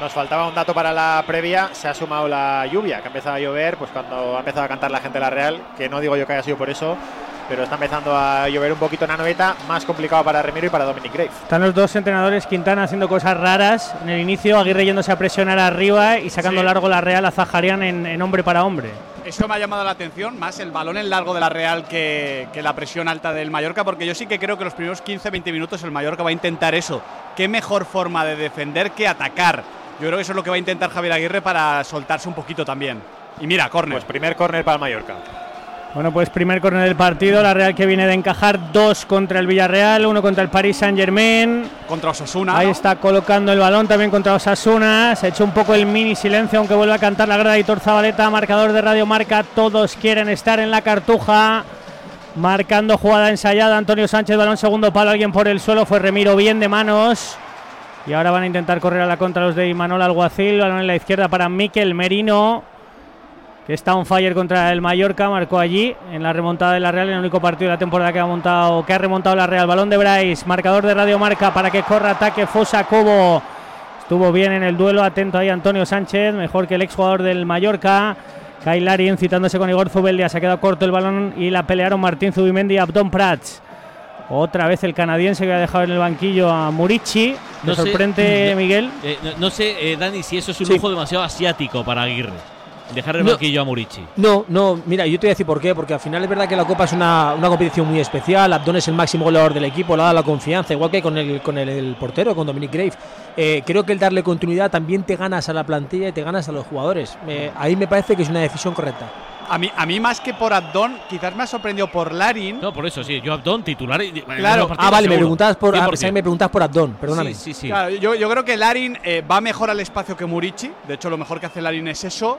Nos faltaba un dato para la previa, se ha sumado la lluvia, que ha empezado a llover, pues cuando ha empezado a cantar la gente de la Real, que no digo yo que haya sido por eso, pero está empezando a llover un poquito en Anoeta, más complicado para Remiro y para Dominic Grave. Están los dos entrenadores, Quintana haciendo cosas raras. En el inicio, Aguirre yéndose a presionar arriba y sacando Sí. largo la Real a Zaharian en, en hombre para hombre. Eso me ha llamado la atención, más el balón en largo de la Real que, que la presión alta del Mallorca, porque yo sí que creo que los primeros 15-20 minutos el Mallorca va a intentar eso. ¿Qué mejor forma de defender que atacar? Yo creo que eso es lo que va a intentar Javier Aguirre para soltarse un poquito también. Y mira, córner. Pues primer córner para el Mallorca. Bueno, pues primer córner del partido. La Real que viene de encajar dos contra el Villarreal, uno contra el Paris Saint Germain. Contra Osasuna. Ahí ¿no? está colocando el balón también contra Osasuna. Se ha hecho un poco el mini silencio, aunque vuelve a cantar la grada Hitor Zabaleta, marcador de Radio Marca. Todos quieren estar en la cartuja. Marcando jugada ensayada. Antonio Sánchez, balón segundo palo. Alguien por el suelo. Fue Remiro bien de manos. Y ahora van a intentar correr a la contra los de Imanol Alguacil. Balón en la izquierda para Miquel Merino. Que está on fire contra el Mallorca. Marcó allí en la remontada de la Real. En el único partido de la temporada que ha montado. Que ha remontado la Real. Balón de Bryce. Marcador de Radio Marca para que corra ataque Fosa Cubo. Estuvo bien en el duelo. Atento ahí Antonio Sánchez. Mejor que el exjugador del Mallorca. Kailari incitándose con Igor Zubeldia. Se ha quedado corto el balón y la pelearon Martín Zubimendi y Abdón Prats. Otra vez el canadiense que ha dejado en el banquillo a Murici. ¿Te No sorprende, no- Miguel? eh, no, no sé, eh, Dani, si eso es un Sí. lujo demasiado asiático para Aguirre. Dejar el No. banquillo a Murici. No, no, mira, yo te voy a decir por qué, porque al final es verdad que la Copa es una, una competición muy especial, Abdón es el máximo goleador del equipo, le ha dado la confianza, igual que con el, con el, el portero, con Dominic Grave. Eh, creo que el darle continuidad también te ganas a la plantilla y te ganas a los jugadores. Eh, ahí me parece que es una decisión correcta. A mí, a mí más que por Abdón, quizás me ha sorprendido por Larin. No, por eso, sí. Yo Abdón, titular. y- Claro. Ah, vale, me preguntabas por, ah, 100%. pensaba que me preguntabas por Abdón, perdóname. Sí, sí, sí. Claro, yo, yo creo que Larin eh, va mejor al espacio que Murici. De hecho, lo mejor que hace Larin es eso.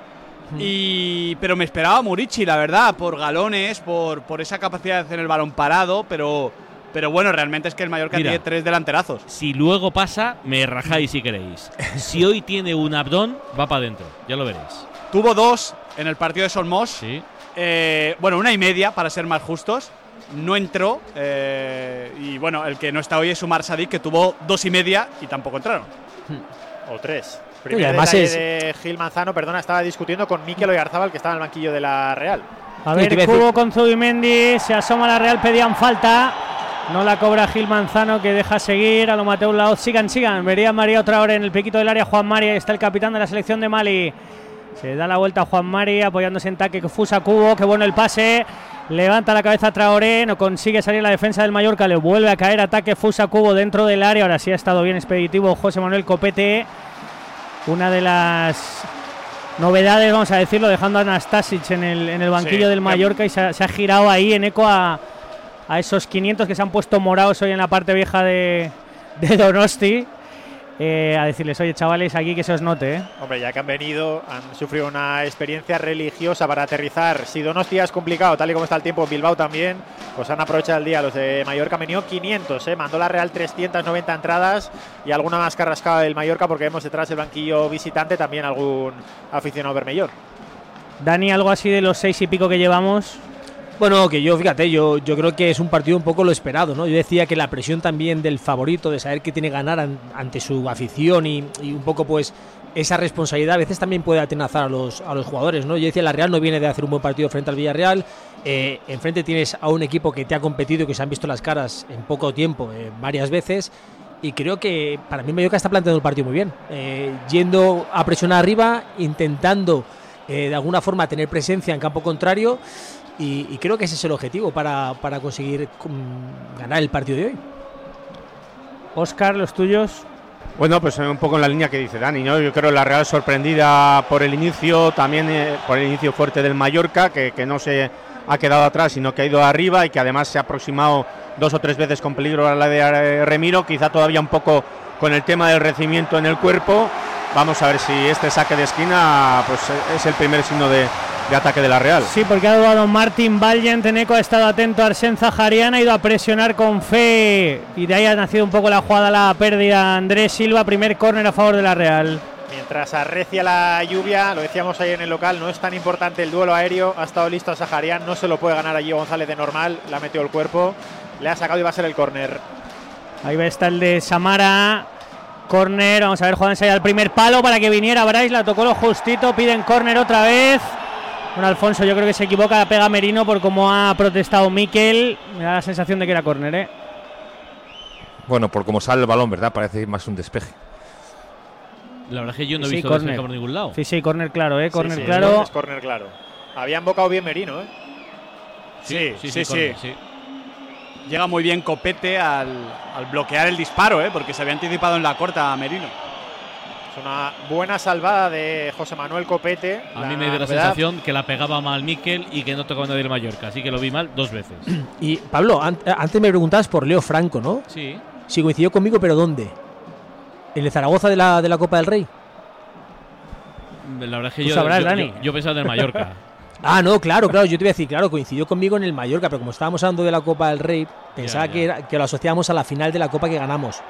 Y, pero me esperaba Murici, la verdad, por galones, por, por esa capacidad de hacer el balón parado. Pero, pero bueno, realmente es que el Mallorca Mira. tiene tres delanterazos. Si luego pasa, me rajáis si queréis. Si hoy tiene un Abdón, va para adentro. Ya lo veréis. Tuvo dos en el partido de Solmos. Sí. Eh, bueno, una y media, para ser más justos. No entró. eh, y bueno, el que no está hoy es Umar Sadik, que tuvo dos y media y tampoco entraron. O tres. Primer Y además es- de Gil Manzano, perdona, estaba discutiendo con Mikel Oyarzabal, que estaba en el banquillo de la Real. A Sí, ver, decir- Cubo con Zubimendi, se asoma la Real, pedían falta. No la cobra Gil Manzano, que deja seguir a lo Mateo Laoz. Sigan, sigan. Vería María otra hora en el piquito del área. Juan Mari, ahí está el capitán de la selección de Mali. Se da la vuelta a Juan Mari, apoyándose en taque. Fusa Cubo, qué bueno el pase. Levanta la cabeza Traoré, no consigue salir la defensa del Mallorca. Le vuelve a caer ataque Fusa Cubo dentro del área. Ahora sí ha estado bien expeditivo José Manuel Copete. Una de las novedades, vamos a decirlo, dejando a Anastasic en el, en el banquillo Sí, del Mallorca y se ha, se ha girado ahí en eco a, a esos 500 que se han puesto morados hoy en la parte vieja de, de Donosti. Eh, a decirles, oye chavales, aquí que se os note. ¿eh? Hombre, ya que han venido, han sufrido una experiencia religiosa para aterrizar. Si Donostia es complicado, tal y como está el tiempo, Bilbao también, pues han aprovechado el día. Los de Mallorca han venido 500, ¿eh? mandó la Real 390 entradas y alguna más carrascada del Mallorca porque vemos detrás el banquillo visitante también algún aficionado vermellón. Dani, algo así de los seis y pico que llevamos. Bueno, que yo, fíjate, yo, yo creo que es un partido un poco lo esperado, ¿no? Yo decía que la presión también del favorito, de saber que tiene que ganar an- ante su afición y, y un poco, pues, esa responsabilidad a veces también puede atenazar a los, a los jugadores, ¿no? Yo decía, la Real no viene de hacer un buen partido frente al Villarreal. eh, enfrente tienes a un equipo que te ha competido que se han visto las caras en poco tiempo, eh, varias veces. Y creo que para mí Mallorca está planteando el partido muy bien. eh, yendo a presionar arriba, intentando eh, de alguna forma tener presencia en campo contrario. Y, y creo que ese es el objetivo para, para conseguir mm, ganar el partido de hoy. Oscar, los tuyos. Bueno, pues un poco en la línea que dice Dani, ¿no? Yo creo la Real sorprendida por el inicio, también eh, por el inicio fuerte del Mallorca, que, que no se ha quedado atrás, sino que ha ido arriba y que además se ha aproximado dos o tres veces con peligro a la de eh, Remiro, quizá todavía un poco con el tema del recibimiento en el cuerpo. Vamos a ver si este saque de esquina pues eh, es el primer signo de, de ataque de la Real. Sí, porque ha dudado Martín Valiant. Eco ha estado atento a Arsen Zaharian, ha ido a presionar con fe. Y de ahí ha nacido un poco la jugada, la pérdida. Andrés Silva, primer córner a favor de la Real. Mientras arrecia la lluvia, lo decíamos ahí en el local, no es tan importante el duelo aéreo. Ha estado listo a Saharian, no se lo puede ganar allí González de normal. Le ha metido el cuerpo, le ha sacado y va a ser el córner. Ahí va está el de Samara. Córner, vamos a ver, juegan al primer palo para que viniera Bryce, la tocó lo justito, piden córner otra vez. Bueno, Alfonso, yo creo que se equivoca, la pega Merino por cómo ha protestado Miquel. Me da la sensación de que era córner, ¿eh? Bueno, por cómo sale el balón, ¿verdad? Parece más un despeje. La verdad es que yo no he visto córner. despeje por ningún lado. Sí, sí, córner claro, ¿eh? Córner Sí, sí, claro. Es córner claro. Había embocado bien Merino, ¿eh? Sí, sí, sí. sí. Llega muy bien Copete al, al bloquear el disparo, ¿eh? porque se había anticipado en la corta a Merino. Es una buena salvada de José Manuel Copete. A mí me dio la sensación que la pegaba mal Miquel y que no tocaba nadie el Mallorca, así que lo vi mal dos veces. Y Pablo, an- antes me preguntabas por Leo Franco, ¿no? Sí. Si coincidió conmigo, pero ¿dónde? ¿En el Zaragoza de la, de la Copa del Rey? La verdad es que yo, sabrás, yo, Dani. yo- yo pensaba del Mallorca. Ah, no, claro, claro. Yo te iba a decir, claro, coincidió conmigo en el Mallorca, pero como estábamos hablando de la Copa del Rey, pensaba ya. Que, era- que lo asociábamos a la final de la Copa que ganamos.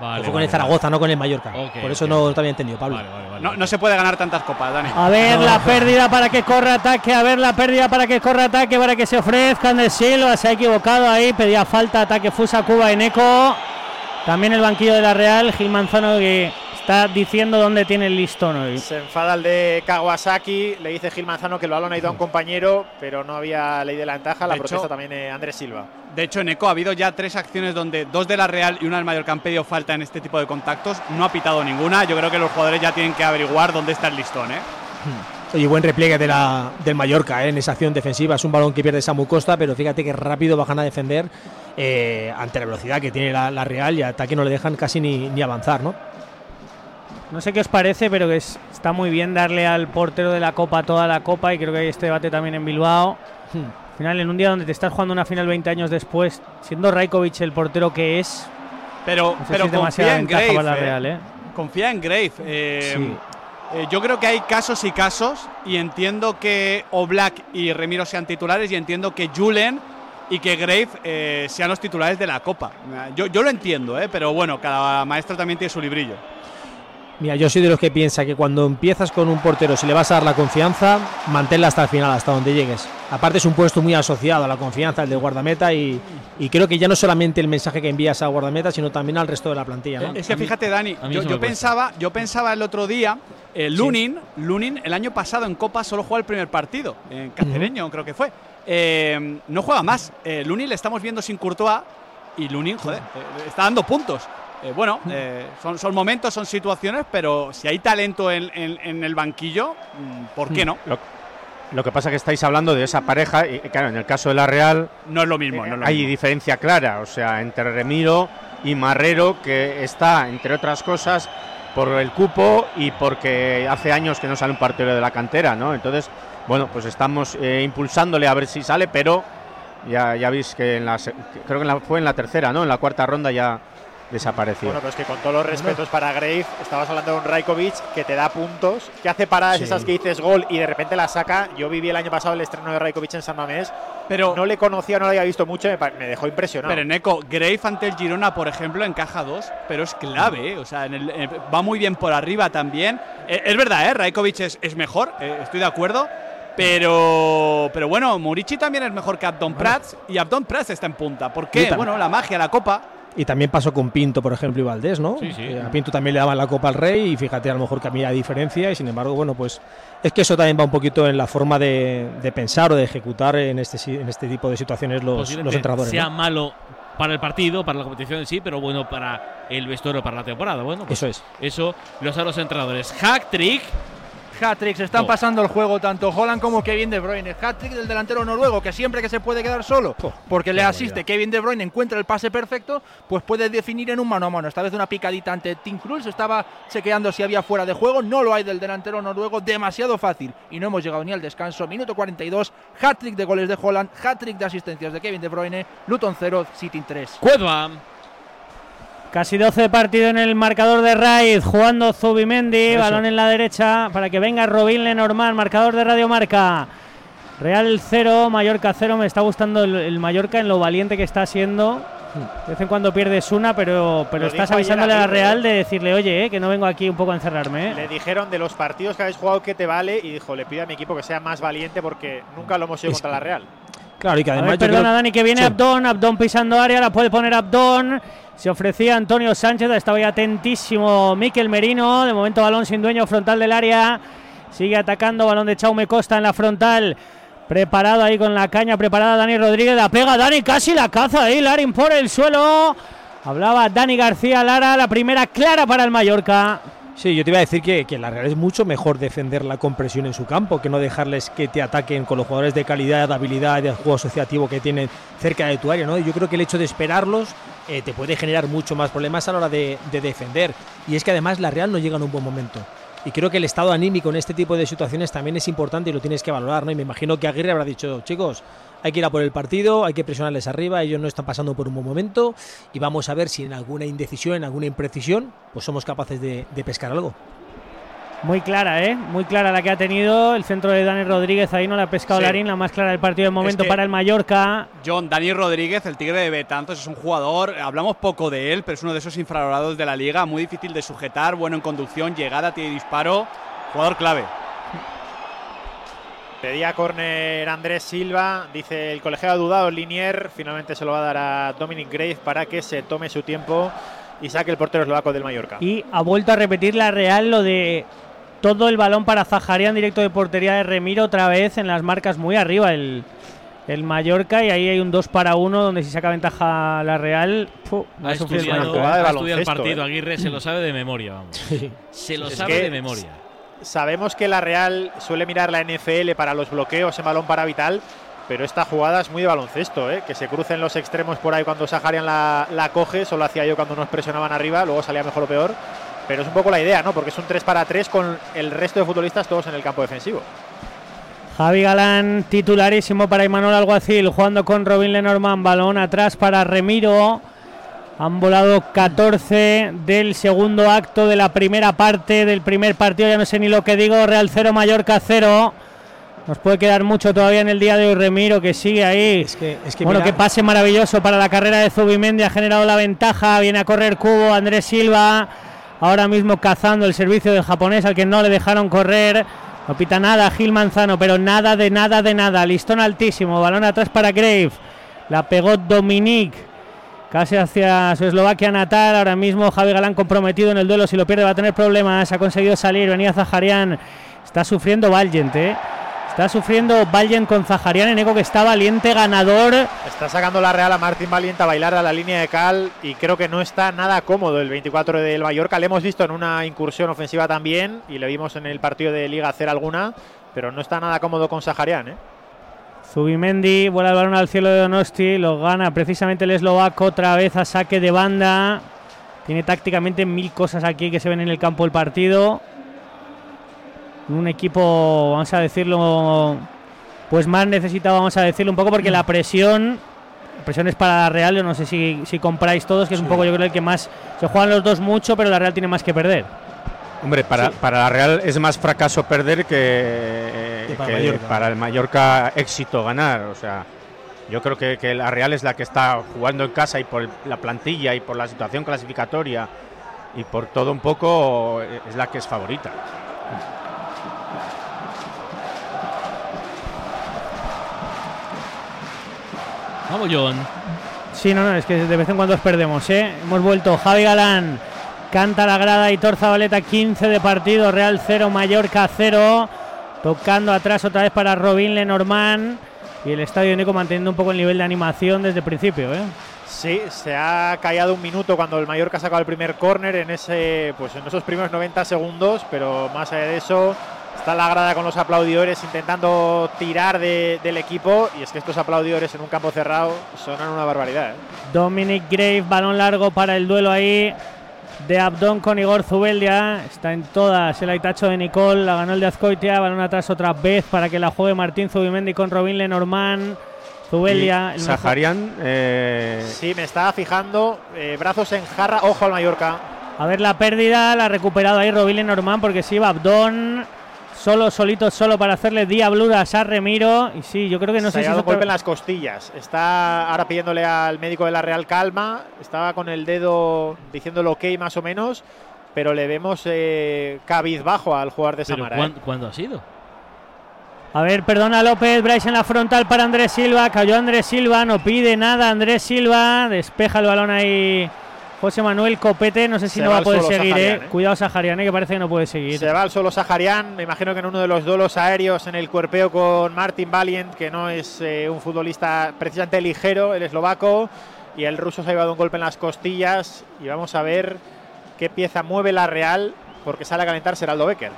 Vale, con vale, el Zaragoza, no con el Mallorca. Por eso no te había entendido, Pablo. No, no se puede ganar tantas copas, Dani. A ver la pérdida para que corra ataque, a ver la pérdida para que corra ataque, para que se ofrezcan de Silva, se ha equivocado ahí, pedía falta, ataque Fusa Cuba en eco. También el banquillo de la Real, Gil Manzano que está diciendo dónde tiene el listón hoy. Se enfada el de Kawasaki, le dice Gil Manzano que el balón ha ido a un compañero, pero no había ley de la ventaja. La De protesta hecho- también de Andrés Silva. De hecho, en ECO ha habido ya tres acciones donde dos de la Real y una del Mallorca han pedido falta en este tipo de contactos. No ha pitado ninguna. Yo creo que los jugadores ya tienen que averiguar dónde está el listón, ¿eh? Oye, buen repliegue de la, del Mallorca ¿eh? en esa acción defensiva. Es un balón que pierde Samu Costa, pero fíjate que rápido bajan a defender eh, ante la velocidad que tiene la, la Real y ataque no le dejan casi ni, ni avanzar, ¿no? No sé qué os parece, pero que es- está muy bien darle al portero de la Copa toda la Copa y creo que hay este debate también en Bilbao. Al final, en un día donde te estás jugando una final 20 años después, siendo Raikovic el portero que es, Pero, no sé pero si es demasiada confía en Grave. para la ¿eh? Real, ¿eh? Confía en Grave. eh, Sí. eh, yo creo que hay casos y casos y entiendo que Oblak y Remiro sean titulares y entiendo que Julen y que Grave eh, sean los titulares de la Copa. Yo, yo lo entiendo, ¿eh? pero bueno, cada maestro también tiene su librillo. Mira, yo soy de los que piensa que cuando empiezas con un portero, si le vas a dar la confianza, manténla hasta el final, hasta donde llegues. Aparte es un puesto muy asociado a la confianza, el de guardameta, y, y creo que ya no solamente el mensaje que envías a guardameta, sino también al resto de la plantilla. ¿no? Es que fíjate, Dani, yo, yo pensaba, yo pensaba el otro día, eh, Lunin, Lunin, el año pasado en Copa solo jugó el primer partido, en Cacereño creo que fue. Eh, no juega más. Eh, Lunin le estamos viendo sin Courtois y Lunin, joder, eh, está dando puntos. Eh, bueno, eh, son, son momentos, son situaciones, pero si hay talento en, en- en el banquillo, mm, ¿por qué no? Lo, lo que pasa es que estáis hablando de esa pareja y claro, en el caso de la Real No es lo mismo, no es lo hay mismo. diferencia clara, o sea, entre Remiro y Marrero que está entre otras cosas por el cupo y porque hace años que no sale un partido de la cantera, ¿no? Entonces, bueno, pues estamos eh, impulsándole a ver si sale, pero ya, ya veis que en la, creo que en la- fue en la tercera, ¿no? En la cuarta ronda ya desapareció. Bueno, pero es que con todos los respetos para Grave, estabas hablando de un Raikovic que te da puntos, que hace paradas Sí. esas que dices gol y de repente la saca. Yo viví el año pasado el estreno de Raikovic en San Mamés, pero no le conocía, no lo había visto mucho, me, me dejó impresionado. Pero Neko, Grave ante el Girona, por ejemplo, encaja dos, pero es clave, ¿eh? o sea, en el- eh, va muy bien por arriba también. Eh, es verdad, ¿eh? Rajkovic es, es mejor, eh, estoy de acuerdo. Pero, pero bueno, Murici también es mejor que Abdon Prats y Abdon Prats está en punta. ¿Por qué? Bueno, la magia, la copa. Y también pasó con Pinto, por ejemplo, y Valdés, ¿no? Sí, sí. Eh, A Pinto también le daban la Copa al Rey y fíjate, a lo mejor que a mí hay diferencia y sin embargo, bueno, pues es que eso también va un poquito en la forma de, de pensar o de ejecutar en este, en este tipo de situaciones los, los entrenadores. sea ¿no? malo para el partido, para la competición en sí, pero bueno para el vestuario, para la temporada. Bueno, pues Eso es. Eso lo saben los entrenadores. Hack trick. Hat-trick, se están Oh. pasando el juego tanto Holland como Kevin De Bruyne. Hat-trick del delantero noruego, que siempre que se puede quedar solo, porque le asiste Kevin De Bruyne, encuentra el pase perfecto, pues puede definir en un mano a mano. Esta vez una picadita ante Tim Krul, se estaba chequeando si había fuera de juego, no lo hay del delantero noruego, demasiado fácil. Y no hemos llegado ni al descanso. Minuto 42, hat-trick de goles de Holland, hat-trick de asistencias de Kevin De Bruyne, Luton 0, City 3. Cueva. Casi 12 de partido en el marcador de Raiz, jugando Zubimendi, Eso. balón en la derecha para que venga Robin Lenormand, marcador de Radio Marca. Real 0, Mallorca 0, me está gustando el, el Mallorca en lo valiente que está siendo. De vez en cuando pierdes una, pero, pero Lo estás avisándole a la Real de decirle, oye, eh, que no vengo aquí un poco a encerrarme. eh". Le dijeron de los partidos que habéis jugado que te vale y dijo, le pido a mi equipo que sea más valiente porque nunca lo hemos sido Es contra la Real. Claro, y que además ver, perdona, creo- Dani, que viene Sí. Abdón, Abdón pisando área, la puede poner Abdón. Se ofrecía Antonio Sánchez, estaba ya atentísimo Miquel Merino. De momento, balón sin dueño, frontal del área. Sigue atacando, balón de Chaume Costa en la frontal. Preparado ahí con la caña, preparada Dani Rodríguez. La pega Dani, casi la caza ahí. Larin por el suelo. Hablaba Dani García Lara, la primera clara para el Mallorca. Sí, yo te iba a decir que, que la Real es mucho mejor defenderla con presión en su campo, que no dejarles que te ataquen con los jugadores de calidad, de habilidad, de juego asociativo que tienen cerca de tu área, ¿no? Yo creo que el hecho de esperarlos eh, te puede generar mucho más problemas a la hora de, de defender. Y es que además la Real no llega en un buen momento. Y creo que el estado anímico en este tipo de situaciones también es importante y lo tienes que valorar, ¿no? Y me imagino que Aguirre habrá dicho, chicos, hay que ir a por el partido, hay que presionarles arriba, ellos no están pasando por un buen momento y vamos a ver si en alguna indecisión, en alguna imprecisión, pues somos capaces de, de pescar algo. Muy clara, ¿eh? Muy clara la que ha tenido. El centro de Dani Rodríguez ahí no le ha pescado Sí. Larín, la más clara del partido de momento que- para el Mallorca. John, Dani Rodríguez, el Tigre de Betanzos, es un jugador, hablamos poco de él, pero es uno de esos infravalorados de la liga, muy difícil de sujetar, bueno en conducción, llegada, tiene disparo, jugador clave. Pedía córner Andrés Silva, dice el colegiado ha dudado, Linier, finalmente se lo va a dar a Dominic Grave para que se tome su tiempo y saque el portero eslovaco del Mallorca. Y ha vuelto a repetir la Real lo de todo el balón para Zajarian directo de portería de Remiro otra vez en las marcas muy arriba el, el Mallorca y ahí hay un 2 para 1 donde si saca ventaja la Real pu, va Ha el estudiado, ¿eh? ha estudiado el partido, ¿eh? Aguirre se lo sabe de memoria, vamos. Se lo Es sabe que de memoria. Sabemos que la Real suele mirar la NFL para los bloqueos en balón para vital, pero esta jugada es muy de baloncesto, ¿eh? que se crucen los extremos por ahí cuando Saharian la, coge, solo hacía yo cuando nos presionaban arriba, luego salía mejor o peor, pero es un poco la idea, ¿no? porque es un 3 para 3 con el resto de futbolistas todos en el campo defensivo. Javi Galán, titularísimo para Imanol Alguacil, jugando con Robin Lenormand, balón atrás para Remiro. Han volado 14 del segundo acto de la primera parte del primer partido, ya no sé ni lo que digo, Real 0, Mallorca 0. Nos puede quedar mucho todavía en el día de hoy Remiro, que sigue ahí. Es que, es que bueno, mira- que pase maravilloso para la carrera de Zubimendi, ha generado la ventaja, viene a correr Cubo, Andrés Silva. ahora mismo cazando el servicio del japonés al que no le dejaron correr. No pita nada Gil Manzano, pero nada de nada de nada. Listón altísimo, balón atrás para Grave. La pegó Dominique. Casi hacia su Eslovaquia natal. Ahora mismo Javi Galán comprometido en el duelo. Si lo pierde va a tener problemas. Ha conseguido salir. Venía Zaharian. Está sufriendo Valiant, ¿eh? Está sufriendo Valiant con Zaharian en eco que está valiente ganador. Está sacando la Real a Martín Valiente a bailar a la línea de cal y creo que no está nada cómodo el 24 del Mallorca. Le hemos visto en una incursión ofensiva también y le vimos en el partido de Liga hacer alguna, pero no está nada cómodo con Zaharian, ¿eh? Zubimendi vuela el balón al cielo de Donosti, lo gana precisamente el eslovaco otra vez a saque de banda. Tiene tácticamente mil cosas aquí que se ven en el campo del partido. Un equipo, vamos a decirlo, pues más necesitado, vamos a decirlo un poco, porque la presión, la presión es para la Real, yo no sé si, si compráis todos, que es un poco yo creo el que más, se juegan los dos mucho, pero la Real tiene más que perder. Hombre, para, para la Real es más fracaso perder que, para que el Mallorca. para el Mallorca éxito ganar. O sea, yo creo que, que la Real es la que está jugando en casa y por la plantilla y por la situación clasificatoria y por todo un poco eh, es la que es favorita. Vamos, John. Sí, no, no, es que de vez en cuando os perdemos, ¿eh? Hemos vuelto. Javi Galán canta la grada y Zabaleta 15 de partido, Real 0, Mallorca 0. Tocando atrás otra vez para Robin Lenormand. Y el estadio de Neco manteniendo un poco el nivel de animación desde el principio, ¿eh? Sí, se ha callado un minuto cuando el Mallorca ha sacado el primer córner en ese, pues en esos primeros 90 segundos, pero más allá de eso está la grada con los aplaudidores intentando tirar de- del equipo y es que estos aplaudidores en un campo cerrado sonan una barbaridad. ¿eh? Dominic Grave, balón largo para el duelo ahí de Abdón con Igor Zubeldia. Está en todas el aitacho de Nicole, la ganó el de Azcoitia, balón atrás otra vez para que la juegue Martín Zubimendi con Robin Lenormand. El mejor- Saharian, eh, Sí, me estaba fijando, eh, brazos en jarra, ojo al Mallorca. A ver la pérdida, la ha recuperado ahí Robin Lenormand porque se iba Abdón. Solo, solito, solo para hacerle diabluras a Remiro. Y sí, yo creo que no se sé ha si dado un golpe en las costillas. Está ahora pidiéndole al médico de la Real calma. Estaba con el dedo diciéndole ok más o menos. Pero le vemos eh, cabizbajo al jugador de Samara. ¿cuán- ¿eh? ¿cuándo ha sido? A ver, perdona López, Bryce en la frontal para Andrés Silva, cayó Andrés Silva, no pide nada Andrés Silva, despeja el balón ahí José Manuel Copete, no sé si Se no va a poder seguir, Saharian, eh. ¿eh? cuidado Saharian, eh, que parece que no puede seguir. Se va al solo Saharian. Me imagino que en uno de los duelos aéreos en el cuerpeo con Martin Valiant, que no es eh, un futbolista precisamente ligero, el eslovaco. Y el ruso se ha llevado un golpe en las costillas. Y vamos a ver qué pieza mueve la Real, porque sale a calentar Seraldo Becker.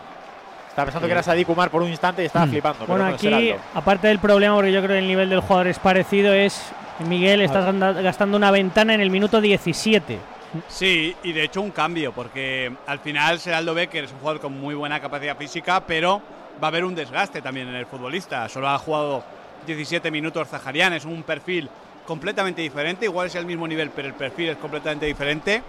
Estaba pensando que era Sadik Umar por un instante y estaba flipando. pero Bueno, no aquí, aparte del problema, porque yo creo que el nivel del jugador es parecido, es Miguel, estás gastando una ventana en el minuto 17. Sí, y de hecho un cambio, porque al final Seraldo Becker es un jugador con muy buena capacidad física, pero va a haber un desgaste también en el futbolista. Solo ha jugado 17 minutos Zaharian, es un perfil completamente diferente, igual es el mismo nivel, pero el perfil es completamente diferente.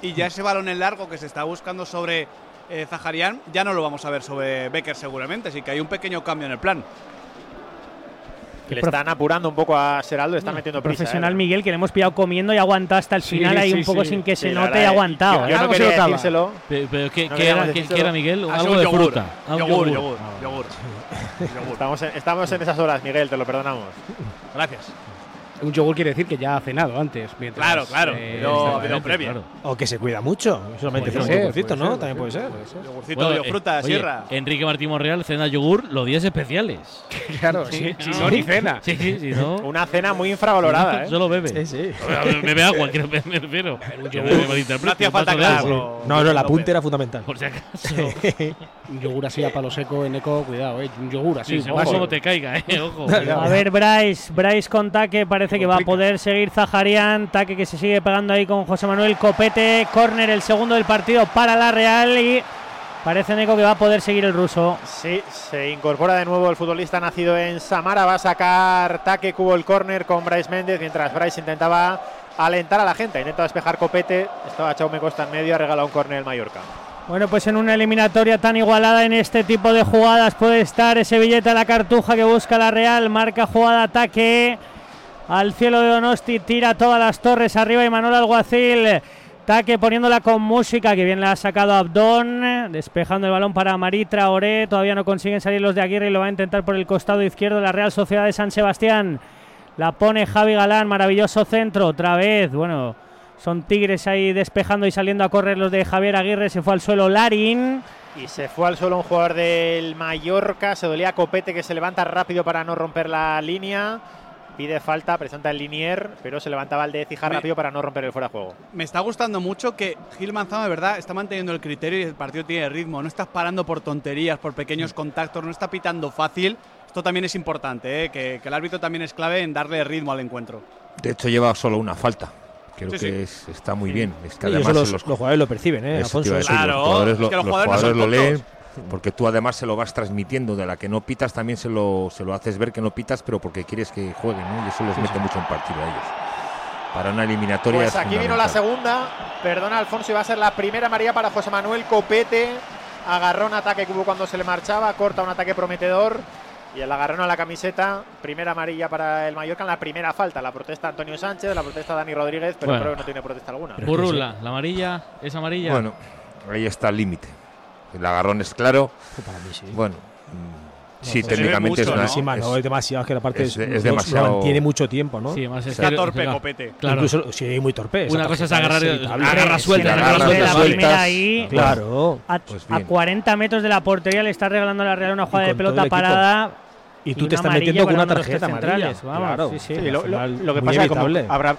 Y ya ese balón en largo que se está buscando sobre eh, Zaharian, ya no lo vamos a ver sobre Becker seguramente, así que hay un pequeño cambio en el plan. Que le están apurando un poco a Seraldo, le están metiendo prisa. Profesional ¿eh? Miguel, que le hemos pillado comiendo y ha aguantado hasta el Sí, final ahí sí, un poco sí. sin que Sí, se note y aguantado. yo- yo ¿eh? no quería decírselo. Pero, pero ¿qué, No qué era, decírselo. qué era, Miguel? Ha Algo de yogur. fruta. Ah, Yogur, yogur. yogur, yogur. Estamos, en, estamos en esas horas, Miguel, te lo perdonamos. Gracias. Un yogur quiere decir que ya ha cenado antes. mientras, Claro, claro, eh, pero- pero previa. claro. O que se cuida mucho. Solamente Puede un yogurcito, puede ¿no? ser, También puede ser. Yogurcito, Bueno, yo eh, fruta, oye, sierra. Enrique Martín Monreal cena yogur los días especiales. Claro, sí, si no, ni cena. Sí, sí, si no. Una cena muy infravalorada, ¿eh? Solo bebe. Sí, sí. Bebe agua, quiero me me refiero. Que no hacía falta aclararlo. No, no, el apunte era fundamental. Por si acaso. Un yogur así a palo seco en eco, cuidado, eh. Un yogur así. Sí, cómo te caiga, eh. Ojo. A ver, Bryce, Bryce con Taque, parece que va a poder seguir Zaharian, Taque que se sigue pegando ahí con José Manuel Copete, córner el segundo del partido para la Real y parece Neco que va a poder seguir el ruso. Sí, se incorpora de nuevo el futbolista nacido en Samara. Va a sacar Taque Cubo el córner con Bryce Méndez, mientras Bryce intentaba alentar a la gente. Intenta despejar Copete. Estaba Chaume Costa en medio, ha regalado un córner el Mallorca. Bueno, pues en una eliminatoria tan igualada en este tipo de jugadas puede estar ese billete a la cartuja que busca la Real, marca jugada ataque al cielo de Donosti, tira todas las torres arriba y Manuel Alguacil Taque poniéndola con música, que bien la ha sacado Abdón, despejando el balón para Marí Traoré. Todavía no consiguen salir los de Aguirre y lo va a intentar por el costado izquierdo la Real Sociedad de San Sebastián. La pone Javi Galán, maravilloso centro, otra vez. Bueno, son Tigres ahí despejando y saliendo a correr los de Javier Aguirre. Se fue al suelo Larín. Y se fue al suelo un jugador del Mallorca. Se dolía Copete que se levanta rápido para no romper la línea. Pide falta, presenta el linier, pero se levanta Valdez y Me- rápido para no romper el fuera de juego. Me está gustando mucho que Gil Manzano de verdad está manteniendo el criterio y el partido tiene ritmo. No estás parando por tonterías, por pequeños contactos, no está pitando fácil. Esto también es importante, ¿eh? que, que el árbitro también es clave en darle ritmo al encuentro. De hecho, lleva solo una falta. Creo Sí, que sí. Es, está muy bien. Es que además los, en los, los jugadores lo perciben, ¿eh, Eso los jugadores, lo, es que los los jugadores jugadores lo leen. Porque tú además se lo vas transmitiendo. De la que no pitas también se lo, se lo haces ver que no pitas, pero porque quieres que jueguen, ¿no? Y eso les mete mucho en partido a ellos. Para una eliminatoria Pues es aquí vino la segunda. Perdona, Alfonso, iba a ser la primera María para José Manuel Copete. Agarró un ataque que hubo cuando se le marchaba, corta un ataque prometedor. Y el agarrón a la camiseta, primera amarilla para el Mallorca en la primera falta. La protesta Antonio Sánchez, la protesta Dani Rodríguez, pero Bueno. creo que no tiene protesta alguna. Burrula, la amarilla, es amarilla. Bueno, ahí está el límite. El agarrón es claro. Bueno, mm, sí, No, pues técnicamente mucho, es una. no, es demasiado, es que la parte es, es- es demasiado. lo mantiene mucho tiempo, ¿no? Sí, es Está que- torpe, claro, Copete. Claro. Incluso, sí, muy torpe. Una cosa es agarrar- evitable. agarra Sí, suelta, sí, agarra agarra suelta, la primera ahí. Claro. A, Pues a bien. 40 metros de la portería le está regalando la Real una jugada Y de pelota el parada. Y tú una te estás metiendo con una para tarjeta amarilla. Vamos, Claro. sí, sí. Sí, lo, lo- lo que pasa es que habrá,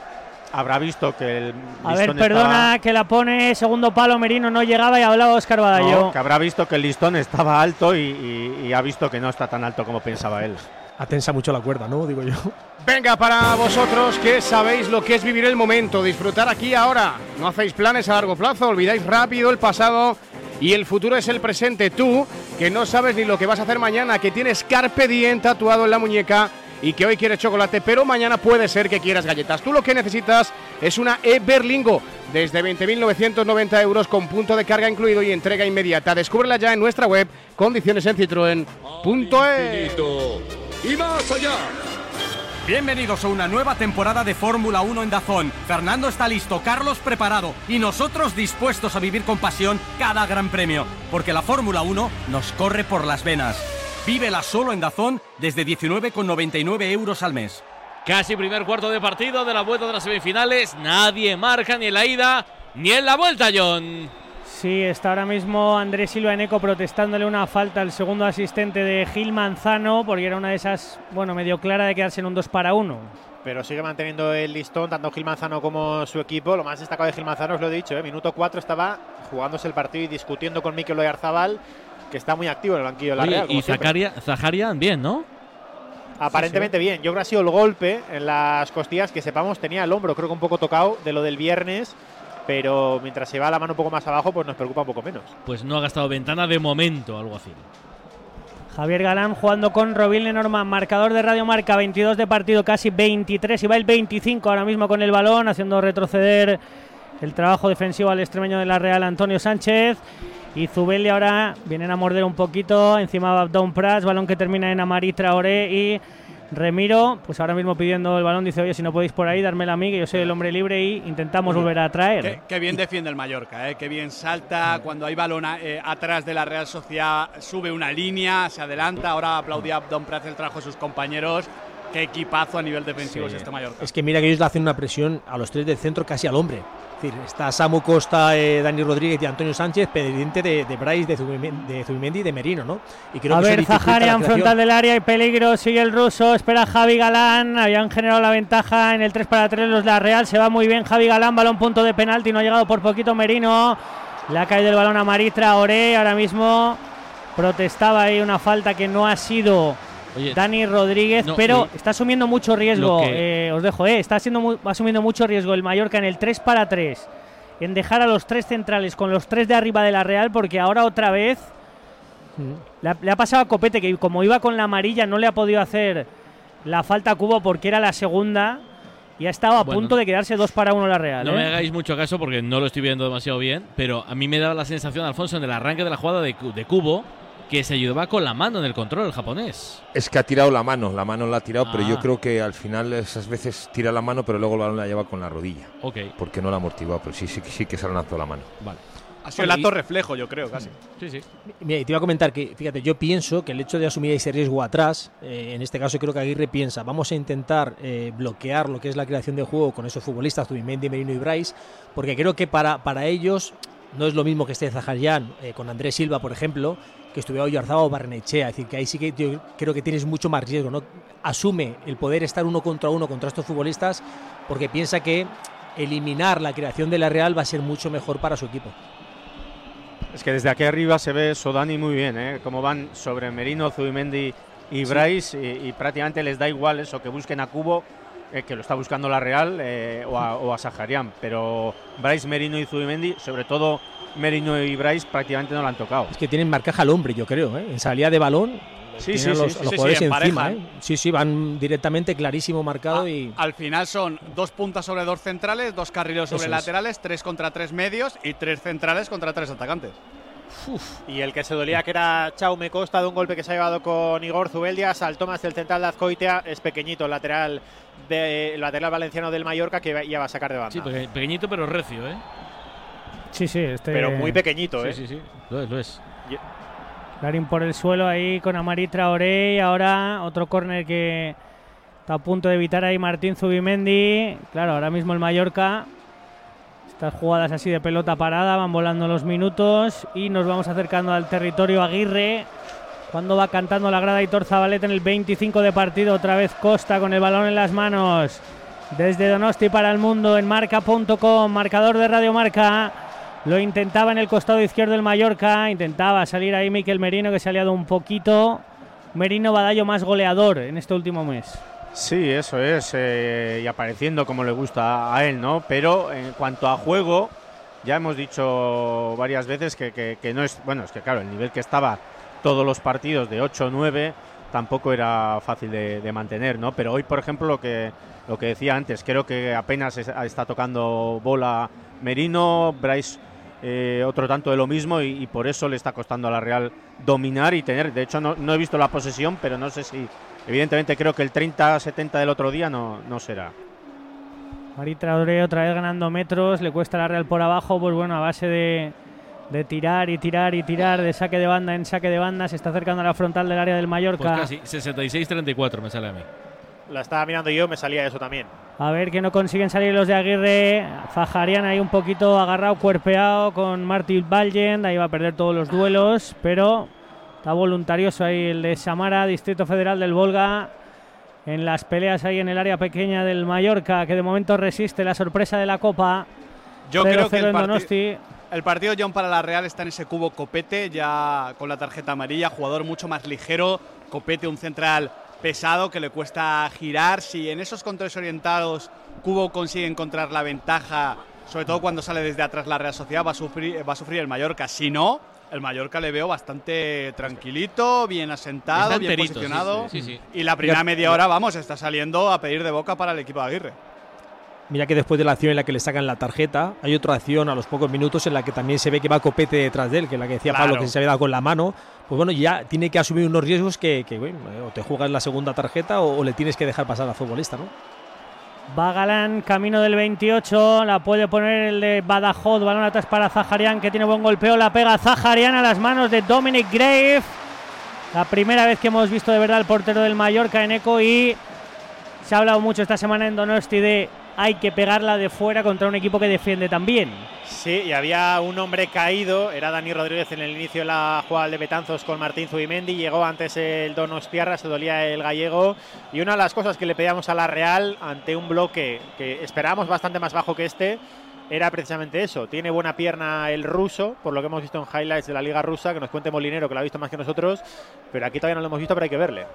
habrá visto que el A ver, perdona estaba- que la pone segundo palo Merino, no llegaba y hablaba Oscar Badallo. No, que habrá visto que el listón estaba alto y, y- y ha visto que no está tan alto como pensaba él. Atensa mucho la cuerda, ¿no? Digo yo. Venga, para vosotros que sabéis lo que es vivir el momento, disfrutar aquí ahora. No hacéis planes a largo plazo, olvidáis rápido el pasado y el futuro es el presente. Tú, que no sabes ni lo que vas a hacer mañana, que tienes Carpe Diem tatuado en la muñeca y que hoy quieres chocolate, pero mañana puede ser que quieras galletas. Tú lo que necesitas es una e-Berlingo desde 20.990 euros con punto de carga incluido y entrega inmediata. Descúbrela ya en nuestra web, condiciones en Citroën.es. Y más allá. Bienvenidos a una nueva temporada de Fórmula 1 en Dazón. Fernando está listo, Carlos preparado y nosotros dispuestos a vivir con pasión cada gran premio, porque la Fórmula 1 nos corre por las venas. Vívela solo en Dazón desde 19,99 euros al mes. Casi primer cuarto de partido de la vuelta de las semifinales. Nadie marca ni en la ida ni en la vuelta, John. Sí, está ahora mismo Andrés Silva Eneco protestándole una falta al segundo asistente de Gil Manzano, porque era una de esas, bueno, medio clara de quedarse en un 2 para 1. Pero sigue manteniendo el listón, tanto Gil Manzano como su equipo. Lo más destacado de Gil Manzano, os lo he dicho, ¿eh? minuto 4 estaba jugándose el partido y discutiendo con Mikel Oyarzabal, que está muy activo en el banquillo de la Oye, Real. como y. Zacaria, Zaharian bien, ¿no? Aparentemente bien. Yo creo que ha sido el golpe en las costillas que sepamos tenía el hombro, creo que un poco tocado de lo del viernes. Pero mientras se va la mano un poco más abajo, pues nos preocupa un poco menos. Pues no ha gastado ventana de momento, algo así. Javier Galán jugando con Robin Lenormand, marcador de Radio Marca, 22 de partido, casi 23, y va el 25 ahora mismo con el balón, haciendo retroceder el trabajo defensivo al extremeño de la Real, Antonio Sánchez. Y Zubelli ahora vienen a morder un poquito, encima va Abdón Prats, balón que termina en Amari Traoré y Remiro, pues ahora mismo pidiendo el balón, dice, oye, si no podéis por ahí, dármela a mí, que yo soy el hombre libre y intentamos volver a traer. Qué, qué bien defiende el Mallorca, ¿eh? qué bien salta. Cuando hay balón eh, atrás de la Real Sociedad, sube una línea, se adelanta. Ahora aplaudía a Don Prats el trabajo de sus compañeros. Qué equipazo a nivel defensivo es este Mallorca. Es que mira que ellos le hacen una presión a los tres del centro casi al hombre. Decir, está Samu Costa, eh, Dani Rodríguez y Antonio Sánchez pendiente de, de Bryce, de Zubimendi, de Zubimendi y de Merino, ¿no? Y creo a que ver, creación. frontal del área y peligro, sigue el ruso, espera Javi Galán, habían generado la ventaja en el 3 para 3 los de la Real, se va muy bien Javi Galán, balón punto de penalti, no ha llegado por poquito Merino, le ha caído el balón a Maritra Oré, ahora mismo protestaba ahí una falta que no ha sido Oye, Dani Rodríguez, no, pero está asumiendo mucho riesgo, que- eh, os dejo, eh, está haciendo mu- asumiendo mucho riesgo el Mallorca en el 3 para 3, en dejar a los tres centrales con los tres de arriba de la Real, porque ahora otra vez le ha, le ha pasado a Copete que como iba con la amarilla no le ha podido hacer la falta a Cubo porque era la segunda y ha estado a Bueno. punto de quedarse 2 para 1 la Real. No ¿eh? me hagáis mucho caso porque no lo estoy viendo demasiado bien, pero a mí me da la sensación, Alfonso, en el arranque de la jugada de Cubo, que se ayudaba con la mano en el control, el japonés. Es que ha tirado la mano, la mano la ha tirado, pero yo Ah. creo que al final esas veces tira la mano, pero luego el balón la lleva con la rodilla. Ok. Porque no la ha amortiguado, pero sí, sí, sí que se ha lanzado la mano. Vale. Ha sido el acto reflejo, yo creo, casi. Sí, sí. Mira, y te iba a comentar que, fíjate, yo pienso que el hecho de asumir ese riesgo atrás, eh, en este caso creo que Aguirre piensa, vamos a intentar eh, bloquear lo que es la creación de juego con esos futbolistas, Zubimendi, Merino y Bryce, porque creo que para, para ellos no es lo mismo que esté Zaharian eh, con Andrés Silva, por ejemplo, que estuviera Oyarzaba o Barrenechea. Es decir, que ahí sí que yo creo que tienes mucho más riesgo, ¿no? Asume el poder estar uno contra uno contra estos futbolistas porque piensa que eliminar la creación de la Real va a ser mucho mejor para su equipo. Es que desde aquí arriba se ve Sodani muy bien, ¿eh? Cómo van sobre Merino, Zubimendi y Sí. Bryce y, y prácticamente les da igual eso, que busquen a Cubo, eh, que lo está buscando la Real, eh, o, a, o a Saharian. Pero Bryce, Merino y Zubimendi, sobre todo Merino y Bryce, prácticamente no lo han tocado. Es que tienen marcaje al hombre, yo creo, ¿eh? En salida de balón. Sí, sí, los, sí, jugadores sí, encima. ¿eh? Sí, sí, van directamente clarísimo marcado y. Al final son dos puntas sobre dos centrales, dos carriles sobre Eso es. laterales, tres contra tres medios y tres centrales contra tres atacantes. Y el que se dolía, que era Chaume Costa, de un golpe que se ha llevado con Igor Zubeldia, saltó más del central de Azcoitea, es pequeñito, el lateral, de, el lateral valenciano del Mallorca, que ya va a sacar de banda. Sí, peque- pequeñito pero recio, ¿eh? Sí, sí, este. Pero muy pequeñito, Sí, ¿eh? sí, sí. Lo es, lo es. Por el suelo ahí con Amari Traoré y ahora otro córner que está a punto de evitar ahí Martín Zubimendi. Claro, ahora mismo el Mallorca. Estas jugadas así de pelota parada, van volando los minutos y nos vamos acercando al territorio Aguirre. Cuando va cantando la grada Hitor Zabaleta en el 25 de partido, otra vez Costa con el balón en las manos. Desde Donosti para el mundo en marca.com, marcador de Radio Marca. Lo intentaba en el costado izquierdo el Mallorca, intentaba salir ahí Miquel Merino que se ha liado un poquito. Merino Badallo más goleador en este último mes. Sí, eso es, eh, y apareciendo como le gusta a él, ¿no? Pero en cuanto a juego, ya hemos dicho varias veces que, no es, bueno, es que claro, el nivel que estaba todos los partidos de 8 o 9 tampoco era fácil de, mantener, ¿no? Pero hoy, por ejemplo, lo que, lo que decía antes, creo que apenas es- está tocando bola Merino, Bryce eh, otro tanto de lo mismo y, por eso le está costando a la Real dominar y tener. De hecho, no he visto la posesión, pero no sé si. Evidentemente, creo que el 30-70 del otro día no, no será. Mari Traoré otra vez ganando metros, le cuesta la Real por abajo, pues bueno, a base de, de tirar y tirar y tirar, de saque de banda en saque de banda, se está acercando a la frontal del área del Pues Mallorca. casi 66-34 me sale a mí. La estaba mirando yo, me salía eso también. A ver que no consiguen salir los de Aguirre. Fajarian ahí un poquito agarrado, cuerpeado con Martin Valgen. Ahí va a perder todos los duelos, pero está voluntarioso ahí el de Samara, Distrito Federal del Volga. En las peleas ahí en el área pequeña del Mallorca, que de momento resiste la sorpresa de la Copa. Yo 0-0 creo que el, el partido John para la Real está en ese cubo Copete, ya con la tarjeta amarilla, jugador mucho más ligero, Copete un central pesado que le cuesta girar, si en esos controles orientados Cubo consigue encontrar la ventaja, sobre todo cuando sale desde atrás la Real Sociedad, va a sufrir, va a sufrir el Mallorca, si no, el Mallorca le veo bastante tranquilito, bien asentado, bien posicionado, sí, sí, sí, sí. y la primera media hora, vamos, está saliendo a pedir de boca para el equipo de Aguirre. Mira que después de la acción en la que le sacan la tarjeta, hay otra acción a los pocos minutos en la que también se ve que va Copete detrás de él, que es la que decía Claro. Pablo que se había dado con la mano. Pues bueno, ya tiene que asumir unos riesgos que, que, bueno, o te juegas la segunda tarjeta o, o le tienes que dejar pasar al futbolista, ¿no? Va Galán, camino del 28. La puede poner el de Badajoz. Balón atrás para Zaharian, que tiene buen golpeo. La pega Zaharian a las manos de Dominic Grave. La primera vez que hemos visto de verdad al portero del Mallorca en eco. Y se ha hablado mucho esta semana en Donosti de hay que pegarla de fuera contra un equipo que defiende también. Sí, y había un hombre caído, era Dani Rodríguez en el inicio de la jugada de Betanzos con Martín Zubimendi, llegó antes el Donostiarra, se dolía el gallego, y una de las cosas que le pedíamos a la Real ante un bloque que esperábamos bastante más bajo que este, era precisamente eso, tiene buena pierna el ruso, por lo que hemos visto en highlights de la liga rusa, que nos cuente Molinero, que lo ha visto más que nosotros, pero aquí todavía no lo hemos visto, pero hay que verle.